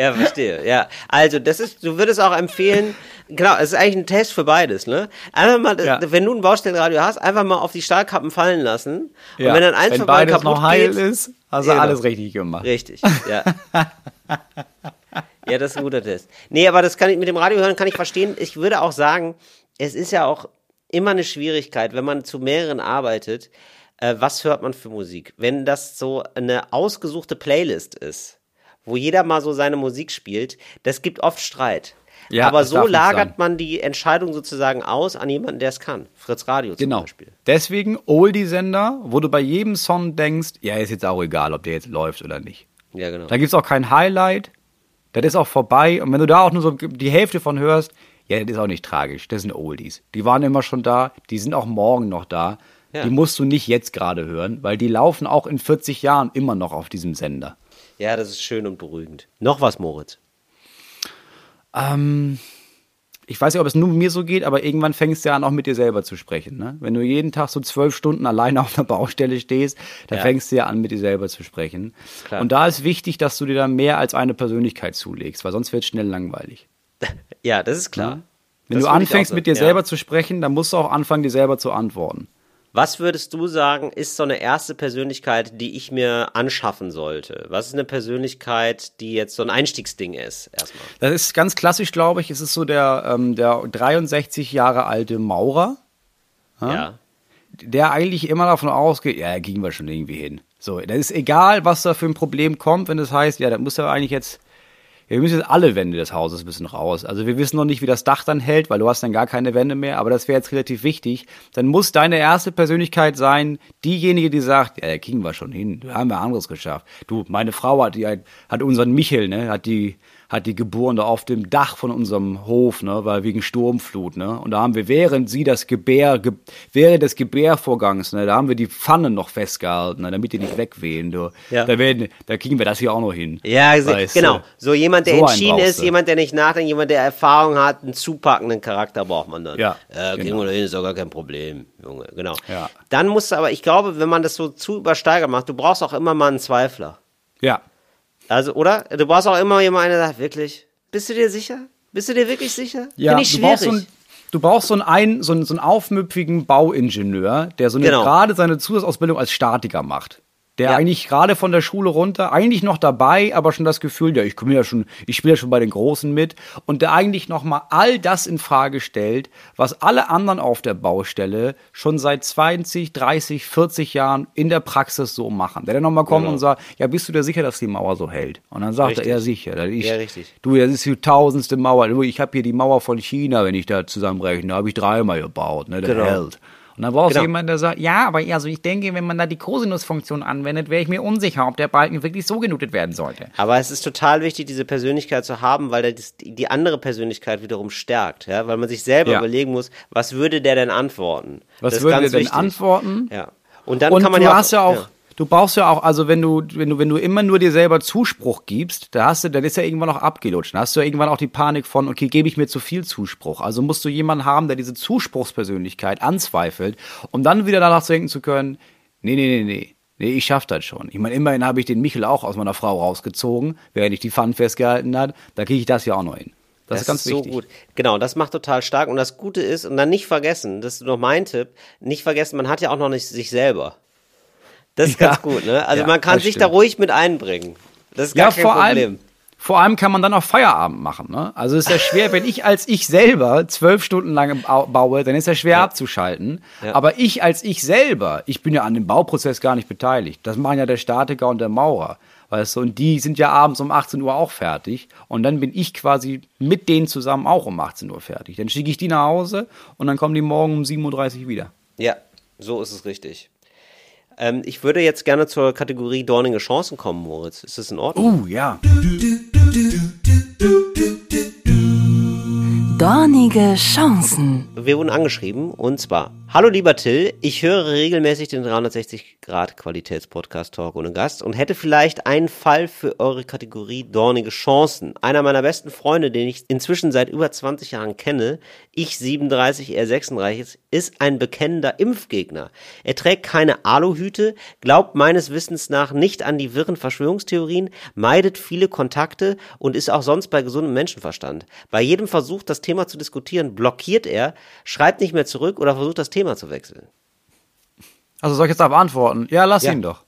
Ja, verstehe. Ja, also das ist, du würdest auch empfehlen, genau, es ist eigentlich ein Test für beides, ne? Einfach mal, Ja. wenn du ein Baustellenradio hast, einfach mal auf die Stahlkappen fallen lassen. Und Ja. wenn dann eins Wenn von beiden kaputt noch heil geht, ist, hast du Genau. alles richtig gemacht. Richtig, ja. ja, das ist ein guter Test. Nee, aber das kann ich mit dem Radio hören, kann ich verstehen. Ich würde auch sagen, es ist ja auch immer eine Schwierigkeit, wenn man zu mehreren arbeitet, äh, was hört man für Musik? Wenn das so eine ausgesuchte Playlist ist, wo jeder mal so seine Musik spielt, das gibt oft Streit. Ja, aber so lagert man die Entscheidung sozusagen aus an jemanden, der es kann. Fritz Radio zum Genau. Beispiel. Deswegen Oldie-Sender, wo du bei jedem Song denkst, ja, ist jetzt auch egal, ob der jetzt läuft oder nicht. Ja, genau. Da gibt es auch kein Highlight. Das ist auch vorbei. Und wenn du da auch nur so die Hälfte von hörst, ja, das ist auch nicht tragisch. Das sind Oldies. Die waren immer schon da. Die sind auch morgen noch da. Ja. Die musst du nicht jetzt gerade hören, weil die laufen auch in 40 Jahren immer noch auf diesem Sender. Ja, das ist schön und beruhigend. Noch was, Moritz? Ähm, ich weiß nicht, ob es nur mir so geht, aber irgendwann fängst du ja an, auch mit dir selber zu sprechen. Ne? Wenn du jeden Tag so zwölf Stunden alleine auf einer Baustelle stehst, dann Ja. fängst du ja an, mit dir selber zu sprechen. Klar. Und da ist wichtig, dass du dir dann mehr als eine Persönlichkeit zulegst, weil sonst wird es schnell langweilig. Ja, das ist klar. Wenn Das du anfängst, mit dir ja. selber zu sprechen, dann musst du auch anfangen, dir selber zu antworten. Was würdest du sagen, ist so eine erste Persönlichkeit, die ich mir anschaffen sollte? Was ist eine Persönlichkeit, die jetzt so ein Einstiegsding ist, erstmal? Das ist ganz klassisch, glaube ich. Es ist so der, ähm, der 63 Jahre alte Maurer, Ja. der eigentlich immer davon ausgeht, ja, da kriegen wir schon irgendwie hin. So, das ist egal, was da für ein Problem kommt, wenn das heißt, ja, da muss er eigentlich jetzt, ja, wir müssen jetzt alle Wände des Hauses ein bisschen raus. Also wir wissen noch nicht, wie das Dach dann hält, weil du hast dann gar keine Wände mehr, aber das wäre jetzt relativ wichtig. Dann muss deine erste Persönlichkeit sein, diejenige, die sagt, ja, da kriegen wir schon hin, da haben wir anderes geschafft. Du, meine Frau hat, die, hat unseren Michel, ne, hat die hat die geboren da auf dem Dach von unserem Hof, ne, weil wegen Sturmflut, ne. Und da haben wir, während sie das Gebär, ge, während des Gebärvorgangs, ne, da haben wir die Pfannen noch festgehalten, ne, damit die nicht wegwehen, du. Ja. Da werden, da kriegen wir das hier auch noch hin. Ja, Weißt genau. So jemand, der So entschieden ist, jemand, der nicht nachdenkt, jemand, der Erfahrung hat, einen zupackenden Charakter braucht man dann. Ja, Äh, kriegen genau. wir doch hin, ist doch gar kein Problem, Junge. Genau. Ja. Dann musst du aber, ich glaube, wenn man das so zu übersteigert macht, du brauchst auch immer mal einen Zweifler. Ja. Also, oder? Du brauchst auch immer jemanden, der sagt, wirklich, bist du dir sicher? Bist du dir wirklich sicher? Ja, Finde ich du brauchst, so schwierig. ein, du brauchst so einen, ein, so einen, so einen aufmüpfigen Bauingenieur, der so eine, Genau. gerade seine Zusatzausbildung als Statiker macht. Der Ja. eigentlich gerade von der Schule runter, eigentlich noch dabei, aber schon das Gefühl, ja, ich komme ja schon, ich spiele ja schon bei den Großen mit und der eigentlich noch mal all das in Frage stellt, was alle anderen auf der Baustelle schon seit 20, 30, 40 Jahren in der Praxis so machen. Der dann noch mal kommt Genau. und sagt, ja, bist du dir sicher, dass die Mauer so hält? Und dann sagt Richtig. er, ja, sicher. Ich, Ja, richtig. Du, das ist die tausendste Mauer. Ich habe hier die Mauer von China, wenn ich da zusammenrechne. Da habe ich dreimal gebaut, ne? Der Genau. hält. Und dann brauchst Genau. du jemanden, der sagt, ja, aber also ich denke, wenn man da die Cosinus-Funktion anwendet, wäre ich mir unsicher, ob der Balken wirklich so genutet werden sollte. Aber es ist total wichtig, diese Persönlichkeit zu haben, weil das, die andere Persönlichkeit wiederum stärkt, ja, weil man sich selber Ja. überlegen muss, was würde der denn antworten? Was Das ist würde der ganz denn wichtig. antworten? Ja. Und dann Und kann man du ja auch, hast ja auch, du brauchst ja auch, also wenn du, wenn du, wenn du immer nur dir selber Zuspruch gibst, da hast du, dann ist ja irgendwann auch abgelutscht. Dann hast du ja irgendwann auch die Panik von, okay, gebe ich mir zu viel Zuspruch. Also musst du jemanden haben, der diese Zuspruchspersönlichkeit anzweifelt, um dann wieder danach denken zu können, nee, nee, nee, nee. Nee, ich schaff das schon. Ich meine, immerhin habe ich den Michel auch aus meiner Frau rausgezogen, während ich die Pfannen festgehalten hat. Da kriege ich das ja auch noch hin. Das, ist ganz so wichtig. gut. Genau, das macht total stark. Und das Gute ist, und dann nicht vergessen, das ist noch mein Tipp, nicht vergessen, man hat ja auch noch nicht sich selber. Das ist Ja. ganz gut, ne? Also Ja, man kann sich da stimmt. ruhig mit einbringen. Das ist gar Ja, kein vor Problem. allem, vor allem kann man dann auch Feierabend machen. Ne? Also es ist ja schwer, wenn ich als ich selber zwölf Stunden lang bau- baue, dann ist ja schwer abzuschalten. Ja. Aber ich als ich selber, ich bin ja an dem Bauprozess gar nicht beteiligt. Das machen ja der Statiker und der Maurer. Weißt du, und die sind ja abends um 18 Uhr auch fertig. Und dann bin ich quasi mit denen zusammen auch um 18 Uhr fertig. Dann schicke ich die nach Hause und dann kommen die morgen um 7.30 Uhr wieder. Ja, so ist es richtig. Ähm, ich würde jetzt gerne zur Kategorie dornige Chancen kommen, Moritz. Ist das in Ordnung? Uh, ja. Dornige Chancen. Wir wurden angeschrieben und zwar: Hallo lieber Till, ich höre regelmäßig den 360 Grad Qualitätspodcast Talk ohne Gast und hätte vielleicht einen Fall für eure Kategorie dornige Chancen. Einer meiner besten Freunde, den ich inzwischen seit über 20 Jahren kenne, ich 37, er 36, ist ein bekennender Impfgegner. Er trägt keine Aluhüte, glaubt meines Wissens nach nicht an die wirren Verschwörungstheorien, meidet viele Kontakte und ist auch sonst bei gesundem Menschenverstand. Bei jedem Versuch, das Thema zu diskutieren, blockiert er, schreibt nicht mehr zurück oder versucht das Thema zu wechseln. Also soll ich jetzt da beantworten? Ja, lass Ja. ihn doch.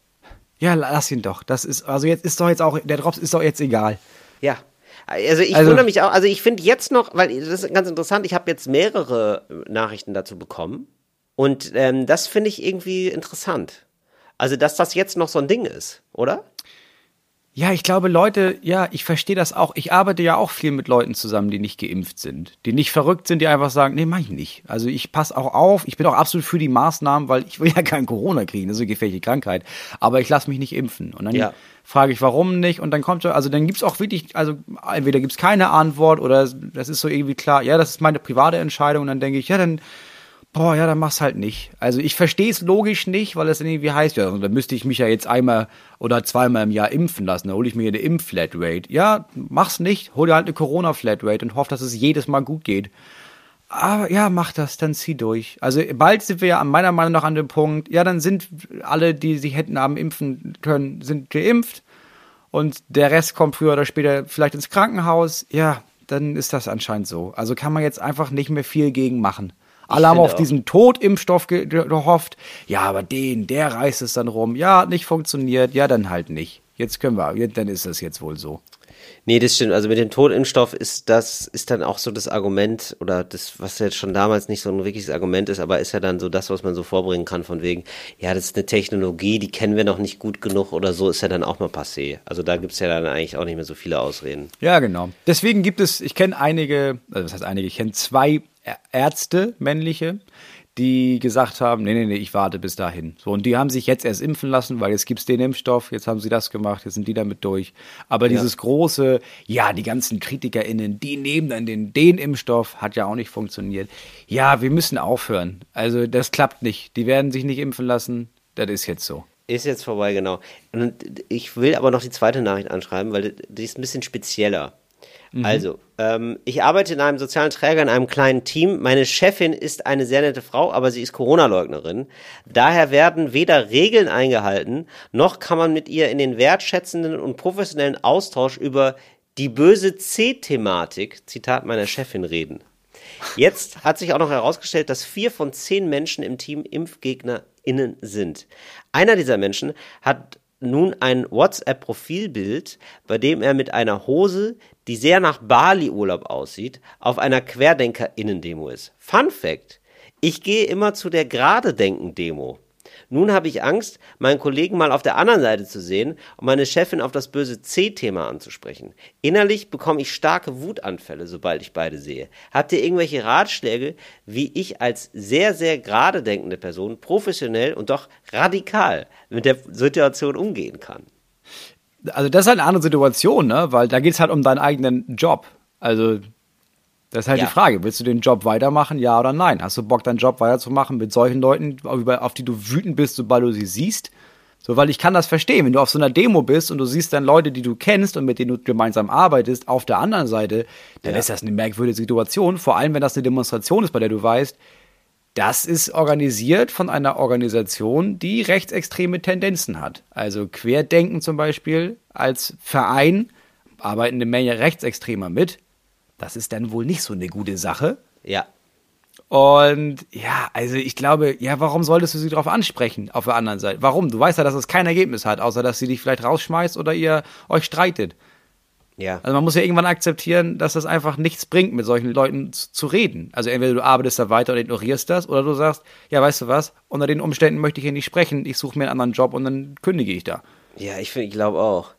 Ja, lass ihn doch. Das ist, also jetzt ist doch jetzt auch, der Drops ist doch jetzt egal. Ja. Also ich Also- wundere mich auch, also ich finde jetzt noch, weil das ist ganz interessant, ich habe jetzt mehrere Nachrichten dazu bekommen und ähm, das finde ich irgendwie interessant. Also dass das jetzt noch so ein Ding ist, oder? Ja, ich glaube, Leute, ja, ich verstehe das auch. Ich arbeite ja auch viel mit Leuten zusammen, die nicht geimpft sind, die nicht verrückt sind, die einfach sagen, nee, mach ich nicht. Also ich passe auch auf, ich bin auch absolut für die Maßnahmen, weil ich will ja kein Corona kriegen, das ist eine gefährliche Krankheit. Aber ich lasse mich nicht impfen. Und dann Ja. frage ich, warum nicht? Und dann kommt so, also dann gibt's auch wirklich, also entweder gibt's keine Antwort oder das ist so irgendwie klar, ja, das ist meine private Entscheidung. Und dann denke ich, ja, dann boah, ja, dann mach's halt nicht. Also ich verstehe es logisch nicht, weil es irgendwie heißt, ja, dann müsste ich mich ja jetzt einmal oder zweimal im Jahr impfen lassen. Da hole ich mir eine Impf-Flatrate. Ja, mach's nicht. Hol dir halt eine Corona-Flatrate und hoff, dass es jedes Mal gut geht. Aber ja, mach das, dann zieh durch. Also bald sind wir ja meiner Meinung nach an dem Punkt, ja, dann sind alle, die sich hätten haben impfen können, sind geimpft und der Rest kommt früher oder später vielleicht ins Krankenhaus. Ja, dann ist das anscheinend so. Also kann man jetzt einfach nicht mehr viel gegen machen. Alle haben auf auch. diesen Totimpfstoff ge ge- gehofft. Ja, aber den, der reißt es dann rum. Ja, hat nicht funktioniert. Ja, dann halt nicht. Jetzt können wir, dann ist es jetzt wohl so. Nee, das stimmt. Also mit dem Totimpfstoff ist das, ist dann auch so das Argument oder das, was jetzt schon damals nicht so ein wirkliches Argument ist, aber ist ja dann so das, was man so vorbringen kann von wegen, ja, das ist eine Technologie, die kennen wir noch nicht gut genug oder so, ist ja dann auch mal passé. Also da gibt's ja dann eigentlich auch nicht mehr so viele Ausreden. Ja, genau. Deswegen gibt es, ich kenne einige, also was heißt einige, ich kenne zwei Ärzte, männliche, die gesagt haben, nee, nee, nee, ich warte bis dahin. So, und die haben sich jetzt erst impfen lassen, weil jetzt gibt's den Impfstoff, jetzt haben sie das gemacht, jetzt sind die damit durch. Aber ja. dieses große, ja, die ganzen KritikerInnen, die nehmen dann den, den Impfstoff, hat ja auch nicht funktioniert. Ja, wir müssen aufhören. Also, das klappt nicht. Die werden sich nicht impfen lassen. Das ist jetzt so. Ist jetzt vorbei, genau. Und ich will aber noch die zweite Nachricht anschreiben, weil die ist ein bisschen spezieller. Mhm. Also, ähm, ich arbeite in einem sozialen Träger in einem kleinen Team. Meine Chefin ist eine sehr nette Frau, aber sie ist Corona-Leugnerin. Daher werden weder Regeln eingehalten, noch kann man mit ihr in den wertschätzenden und professionellen Austausch über die böse C-Thematik, Zitat meiner Chefin, reden. Jetzt hat sich auch noch herausgestellt, dass vier von zehn Menschen im Team ImpfgegnerInnen sind. Einer dieser Menschen hat nun ein WhatsApp-Profilbild, bei dem er mit einer Hose, die sehr nach Bali-Urlaub aussieht, auf einer Querdenker-Innendemo ist. Fun Fact: Ich gehe immer zu der Gerade-Denken-Demo. Nun habe ich Angst, meinen Kollegen mal auf der anderen Seite zu sehen und meine Chefin auf das böse C-Thema anzusprechen. Innerlich bekomme ich starke Wutanfälle, sobald ich beide sehe. Habt ihr irgendwelche Ratschläge, wie ich als sehr, sehr gerade denkende Person professionell und doch radikal mit der Situation umgehen kann? Also das ist halt eine andere Situation, ne? weil da geht es halt um deinen eigenen Job. Also das ist halt ja. die Frage, willst du den Job weitermachen, ja oder nein? Hast du Bock, deinen Job weiterzumachen mit solchen Leuten, auf die du wütend bist, sobald du sie siehst? So, weil ich kann das verstehen, wenn du auf so einer Demo bist und du siehst dann Leute, die du kennst und mit denen du gemeinsam arbeitest, auf der anderen Seite, dann ja. ist das eine merkwürdige Situation, vor allem wenn das eine Demonstration ist, bei der du weißt, das ist organisiert von einer Organisation, die rechtsextreme Tendenzen hat. Also Querdenken zum Beispiel als Verein arbeiten eine Menge Rechtsextremer mit. Das ist dann wohl nicht so eine gute Sache. Ja. Und ja, also ich glaube, ja, warum solltest du sie darauf ansprechen auf der anderen Seite? Warum? Du weißt ja, dass es kein Ergebnis hat, außer dass sie dich vielleicht rausschmeißt oder ihr euch streitet. Ja. Also man muss ja irgendwann akzeptieren, dass das einfach nichts bringt, mit solchen Leuten zu, zu reden. Also entweder du arbeitest da weiter und ignorierst das, oder du sagst, ja, weißt du was, unter den Umständen möchte ich hier nicht sprechen, ich suche mir einen anderen Job und dann kündige ich da. Ja, ich, ich glaube auch.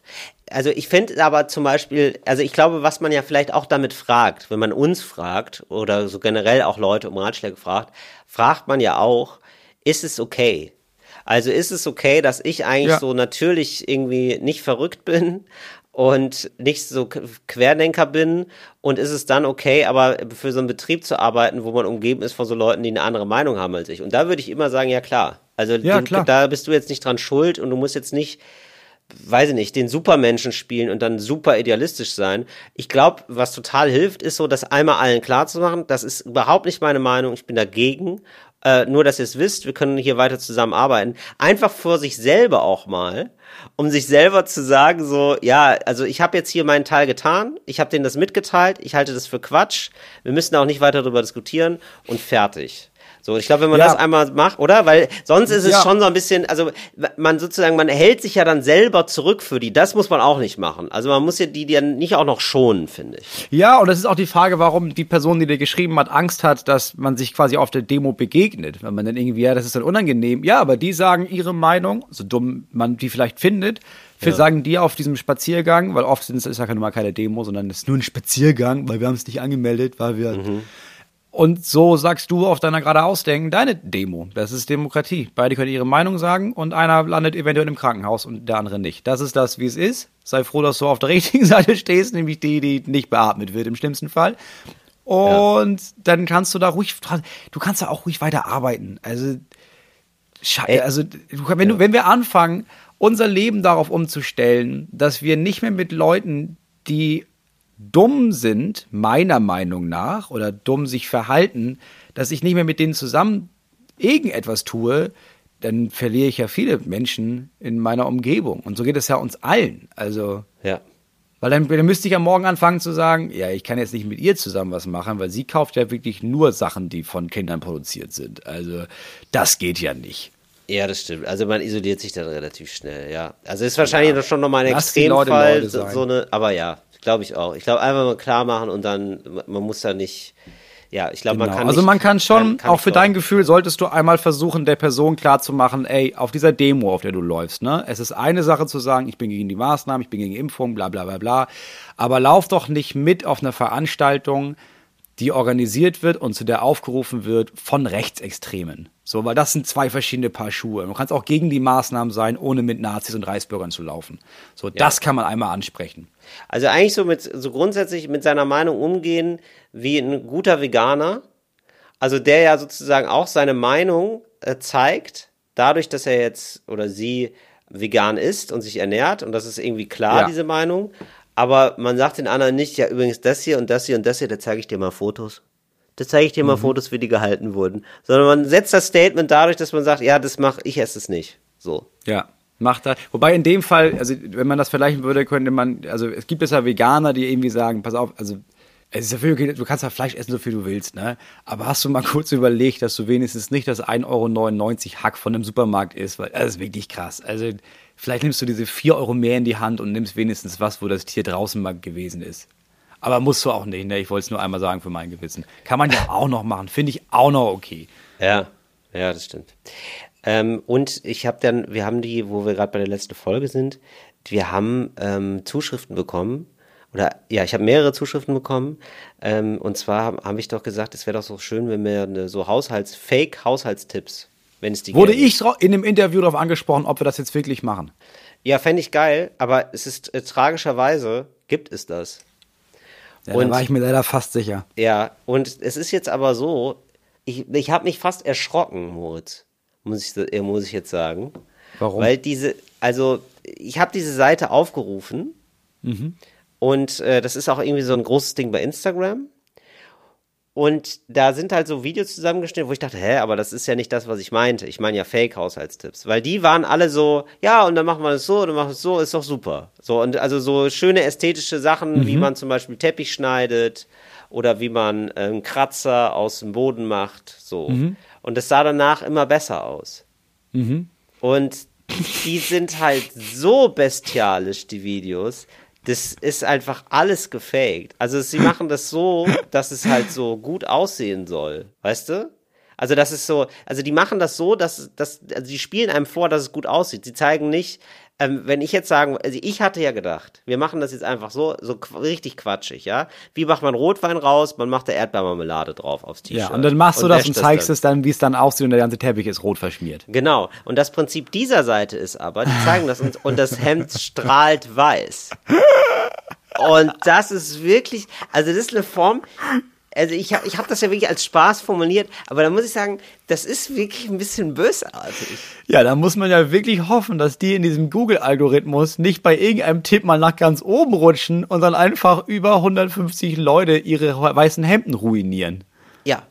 Also ich finde aber zum Beispiel, also ich glaube, was man ja vielleicht auch damit fragt, wenn man uns fragt oder so generell auch Leute um Ratschläge fragt, fragt man ja auch, ist es okay? Also ist es okay, dass ich eigentlich ja. so natürlich irgendwie nicht verrückt bin und nicht so Querdenker bin und ist es dann okay, aber für so einen Betrieb zu arbeiten, wo man umgeben ist von so Leuten, die eine andere Meinung haben als ich. Und da würde ich immer sagen, ja klar. Also ja, klar. da bist du jetzt nicht dran schuld und du musst jetzt nicht weiß ich nicht, den Supermenschen spielen und dann super idealistisch sein. Ich glaube, was total hilft, ist so, das einmal allen klar zu machen. Das ist überhaupt nicht meine Meinung. Ich bin dagegen. Äh, nur, dass ihr es wisst, wir können hier weiter zusammenarbeiten. Einfach vor sich selber auch mal, um sich selber zu sagen, so, ja, also ich habe jetzt hier meinen Teil getan, ich habe denen das mitgeteilt, ich halte das für Quatsch, wir müssen auch nicht weiter darüber diskutieren und fertig. So, ich glaube, wenn man ja. das einmal macht, oder? Weil sonst ist es ja. schon so ein bisschen, also man sozusagen, man hält sich ja dann selber zurück für die. Das muss man auch nicht machen. Also man muss ja die dann nicht auch noch schonen, finde ich. Ja, und das ist auch die Frage, warum die Person, die dir geschrieben hat, Angst hat, dass man sich quasi auf der Demo begegnet. Wenn man dann irgendwie, ja, das ist dann unangenehm. Ja, aber die sagen ihre Meinung, so dumm man die vielleicht findet, für ja. sagen die auf diesem Spaziergang, weil oft ist es ja mal keine Demo, sondern es ist nur ein Spaziergang, weil wir haben es nicht angemeldet, weil wir mhm. Und so sagst du auf deiner geradeausdenken deine Demo. Das ist Demokratie. Beide können ihre Meinung sagen und einer landet eventuell im Krankenhaus und der andere nicht. Das ist das, wie es ist. Sei froh, dass du auf der richtigen Seite stehst, nämlich die, die nicht beatmet wird im schlimmsten Fall. Und ja. dann kannst du da ruhig, du kannst da auch ruhig weiter arbeiten. Also, also wenn, du, wenn wir anfangen, unser Leben darauf umzustellen, dass wir nicht mehr mit Leuten, die dumm sind, meiner Meinung nach, oder dumm sich verhalten, dass ich nicht mehr mit denen zusammen irgendetwas tue, dann verliere ich ja viele Menschen in meiner Umgebung. Und so geht es ja uns allen. Also. Ja. Weil dann, dann müsste ich ja morgen anfangen zu sagen, ja, ich kann jetzt nicht mit ihr zusammen was machen, weil sie kauft ja wirklich nur Sachen, die von Kindern produziert sind. Also das geht ja nicht. Ja, das stimmt. Also man isoliert sich dann relativ schnell, ja. Also ist wahrscheinlich ja. schon nochmal ein Extremfall, so eine, aber ja, Glaube ich auch. Ich glaube, einfach mal klar machen und dann, man muss da nicht, ja, ich glaube, man Genau. kann also nicht, man kann schon, man kann auch für dein Gefühl, solltest du einmal versuchen, der Person klarzumachen, ey, auf dieser Demo, auf der du läufst, ne, es ist eine Sache zu sagen, ich bin gegen die Maßnahmen, ich bin gegen Impfung, bla bla bla bla, aber lauf doch nicht mit auf einer Veranstaltung, die organisiert wird und zu der aufgerufen wird von Rechtsextremen. So, weil das sind zwei verschiedene Paar Schuhe. Du kannst auch gegen die Maßnahmen sein, ohne mit Nazis und Reichsbürgern zu laufen. So, das kann man einmal ansprechen. Also eigentlich so mit, so grundsätzlich mit seiner Meinung umgehen wie ein guter Veganer. Also der ja sozusagen auch seine Meinung äh, zeigt, dadurch, dass er jetzt oder sie vegan ist und sich ernährt. Und das ist irgendwie klar, Ja. diese Meinung. Aber man sagt den anderen nicht, ja übrigens das hier und das hier und das hier, da zeige ich dir mal Fotos. Da zeige ich dir Mhm. mal Fotos, wie die gehalten wurden. Sondern man setzt das Statement dadurch, dass man sagt, ja, das mache ich, esse es nicht. So. Ja, macht er. Wobei in dem Fall, also wenn man das vergleichen würde, könnte man, also es gibt es ja Veganer, die irgendwie sagen, pass auf, also es ist okay, du kannst ja Fleisch essen, so viel du willst, ne? Aber hast du mal kurz überlegt, dass du wenigstens nicht das 1,99 Euro Hack von einem Supermarkt isst, weil das ist wirklich krass. Also vielleicht nimmst du diese 4 Euro mehr in die Hand und nimmst wenigstens was, wo das Tier draußen mal gewesen ist. Aber musst du auch nicht, ne? Ich wollte es nur einmal sagen für mein Gewissen. Kann man ja auch noch machen, finde ich auch noch okay. Ja, ja, das stimmt. Ähm, und ich habe dann, wir haben die, wo wir gerade bei der letzten Folge sind, wir haben ähm, Zuschriften bekommen. Oder ja, ich habe mehrere Zuschriften bekommen. Ähm, und zwar habe hab ich doch gesagt, es wäre doch so schön, wenn wir eine, so Haushalts, Fake-Haushaltstipps, wenn es die Wurde gäbe. ich in einem Interview darauf angesprochen, ob wir das jetzt wirklich machen? Ja, fände ich geil, aber es ist äh, tragischerweise gibt es das. Ja, Und- da war ich mir leider fast sicher. Ja, und es ist jetzt aber so, ich, ich habe mich fast erschrocken, Moritz, muss ich, äh, muss ich jetzt sagen. Warum? Weil diese, also ich habe diese Seite aufgerufen und äh, das ist auch irgendwie so ein großes Ding bei Instagram. Und da sind halt so Videos zusammengestellt, wo ich dachte, hä, aber das ist ja nicht das, was ich meinte. Ich meine ja Fake-Haushaltstipps. Weil die waren alle so, ja, und dann machen wir das so, und dann machen wir es so, ist doch super. So, und also so schöne ästhetische Sachen, wie man zum Beispiel Teppich schneidet oder wie man äh, einen Kratzer aus dem Boden macht. So. Und es sah danach immer besser aus. Und die sind halt so bestialisch, die Videos. Das ist einfach alles gefaked. Also sie machen das so, dass es halt so gut aussehen soll. Weißt du? Also das ist so, also die machen das so, dass, dass also die spielen einem vor, dass es gut aussieht. Sie zeigen nicht, ähm, wenn ich jetzt sagen, also ich hatte ja gedacht, wir machen das jetzt einfach so, so richtig quatschig, ja? Wie macht man Rotwein raus? Man macht da Erdbeermarmelade drauf aufs T-Shirt. Ja, und dann machst du das wäscht und zeigst es dann, wie es dann aussieht und der ganze Teppich ist rot verschmiert. Genau. Und das Prinzip dieser Seite ist aber, die zeigen das uns und das Hemd strahlt weiß. Und das ist wirklich, also das ist eine Form, also ich habe ich hab das ja wirklich als Spaß formuliert, aber da muss ich sagen, das ist wirklich ein bisschen bösartig. Ja, da muss man ja wirklich hoffen, dass die in diesem Google-Algorithmus nicht bei irgendeinem Tipp mal nach ganz oben rutschen und dann einfach über 150 Leute ihre weißen Hemden ruinieren. Ja.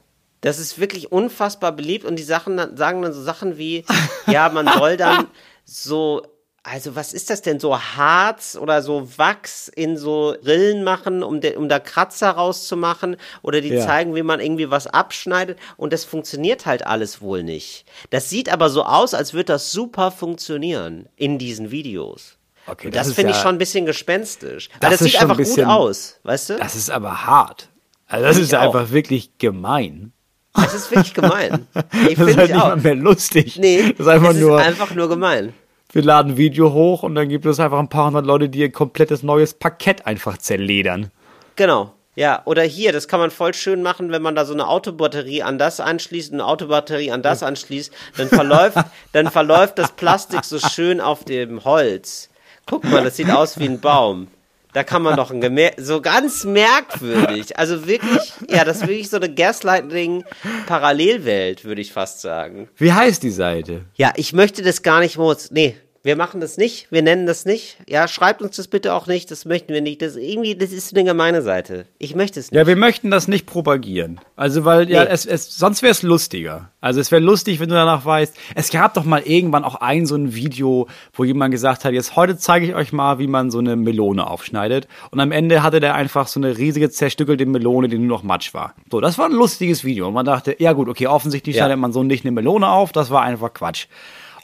Das ist wirklich unfassbar beliebt und die Sachen sagen dann so Sachen wie, ja, man soll dann so, also was ist das denn, so Harz oder so Wachs in so Rillen machen, um, de, um da Kratzer rauszumachen oder die Ja. zeigen, wie man irgendwie was abschneidet und das funktioniert halt alles wohl nicht. Das sieht aber so aus, als würde das super funktionieren in diesen Videos. Okay, und das das, finde ich ja- schon ein bisschen gespenstisch. Das Aber das sieht schon ein einfach bisschen- gut aus, weißt du? Das ist aber hart. Also das ist ich einfach wirklich gemein. Das ist wirklich gemein. Ich Das ist finde halt ich nicht auch. mehr lustig. Nee, das ist einfach nur, ist einfach nur gemein. Wir laden Video hoch und dann gibt es einfach ein paar hundert Leute, die ihr komplettes neues Parkett einfach zerledern. Genau. Ja, oder hier, das kann man voll schön machen, wenn man da so eine Autobatterie an das anschließt, eine Autobatterie an das anschließt, dann verläuft, dann verläuft das Plastik so schön auf dem Holz. Guck mal, das sieht aus wie ein Baum. Da kann man doch ein Gemä so ganz merkwürdig. Also wirklich, ja, das ist wirklich so eine Gaslighting-Parallelwelt, würde ich fast sagen. Wie heißt die Seite? Ja, ich möchte das gar nicht, Moritz. Nee, wir machen das nicht. Wir nennen das nicht. Ja, schreibt uns das bitte auch nicht. Das möchten wir nicht. Das ist irgendwie, das ist eine gemeine Seite. Ich möchte es nicht. Ja, wir möchten das nicht propagieren. Also, weil, ja, Nee. es, es, sonst wäre es lustiger. Also, es wäre lustig, wenn du danach weißt. Es gab doch mal irgendwann auch ein so ein Video, wo jemand gesagt hat, jetzt heute zeige ich euch mal, wie man so eine Melone aufschneidet. Und am Ende hatte der einfach so eine riesige zerstückelte Melone, die nur noch Matsch war. So, das war ein lustiges Video. Und man dachte, ja gut, okay, offensichtlich Ja. schneidet man so nicht eine Melone auf. Das war einfach Quatsch.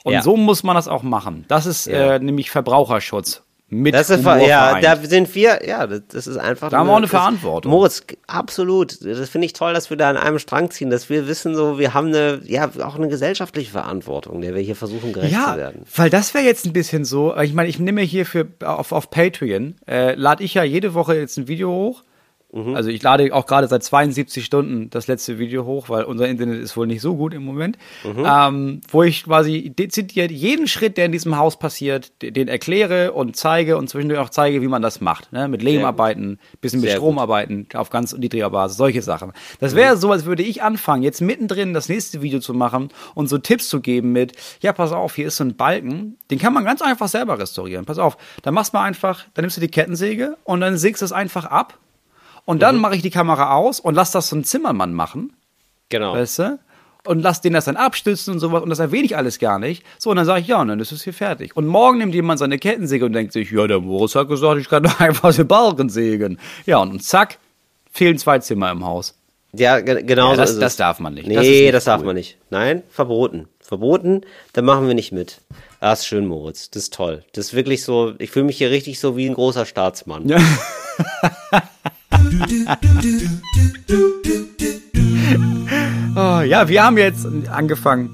Und Ja. so muss man das auch machen. Das ist Ja. äh, nämlich Verbraucherschutz. mit Das ist, Humor ja, vereint. da sind wir, ja, das, ist einfach. Da haben wir auch eine Verantwortung. Moritz, absolut. Das finde ich toll, dass wir da an einem Strang ziehen, dass wir wissen, so, wir haben eine, ja, auch eine gesellschaftliche Verantwortung, der wir hier versuchen, gerecht zu ja, werden. weil das wäre jetzt ein bisschen so, ich meine, ich nehme hier für auf, auf Patreon, äh, lade ich ja jede Woche jetzt ein Video hoch. Mhm. Also ich lade auch gerade seit 72 Stunden das letzte Video hoch, weil unser Internet ist wohl nicht so gut im Moment. Mhm. Ähm, wo ich quasi dezidiert jeden Schritt, der in diesem Haus passiert, de- den erkläre und zeige und zwischendurch auch zeige, wie man das macht. Ne? Mit Lehm gut. arbeiten, bisschen mit Sehr Strom gut. auf ganz niedriger Basis, solche Sachen. Das wäre so, als würde ich anfangen, jetzt mittendrin das nächste Video zu machen und so Tipps zu geben mit, ja, pass auf, hier ist so ein Balken, den kann man ganz einfach selber restaurieren. Pass auf, dann machst du mal einfach, dann nimmst du die Kettensäge und dann sägst du es einfach ab und dann mache ich die Kamera aus und lass das so ein Zimmermann machen, Genau. weißt du? Und lass den das dann abstützen und sowas und das erwähne ich alles gar nicht. So, und dann sage ich, ja, und dann ist es hier fertig. Und morgen nimmt jemand seine Kettensäge und denkt sich, ja, der Moritz hat gesagt, ich kann doch einfach den Balken sägen. Ja, und zack, fehlen zwei Zimmer im Haus. Ja, ge genau Ja, so das- ist es. das darf man nicht. Nee, Das das, ist nicht darf cool. man nicht. Nein, verboten. Verboten, da machen wir nicht mit. Das ist schön, Moritz. Das ist toll. Das ist wirklich so, ich fühle mich hier richtig so wie ein großer Staatsmann. Ja. Oh, ja, wir haben jetzt angefangen,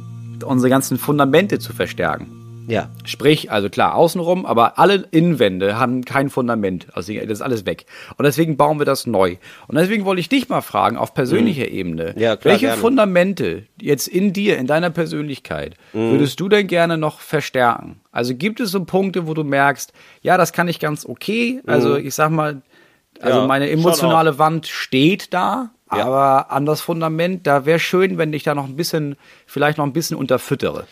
unsere ganzen Fundamente zu verstärken. Ja. Sprich, also klar, außenrum, aber alle Innenwände haben kein Fundament. Also das ist alles weg. Und deswegen bauen wir das neu. Und deswegen wollte ich dich mal fragen, auf persönlicher Ebene, Mhm. Ja, klar, welche gerne. Fundamente jetzt in dir, in deiner Persönlichkeit, Mhm. würdest du denn gerne noch verstärken? Also gibt es so Punkte, wo du merkst, ja, das kann ich ganz okay. Also ich sag mal, also. Ja, meine emotionale Wand steht da. Ja. Aber an das Fundament, da wäre schön, wenn ich da noch ein bisschen, vielleicht noch ein bisschen unterfüttere.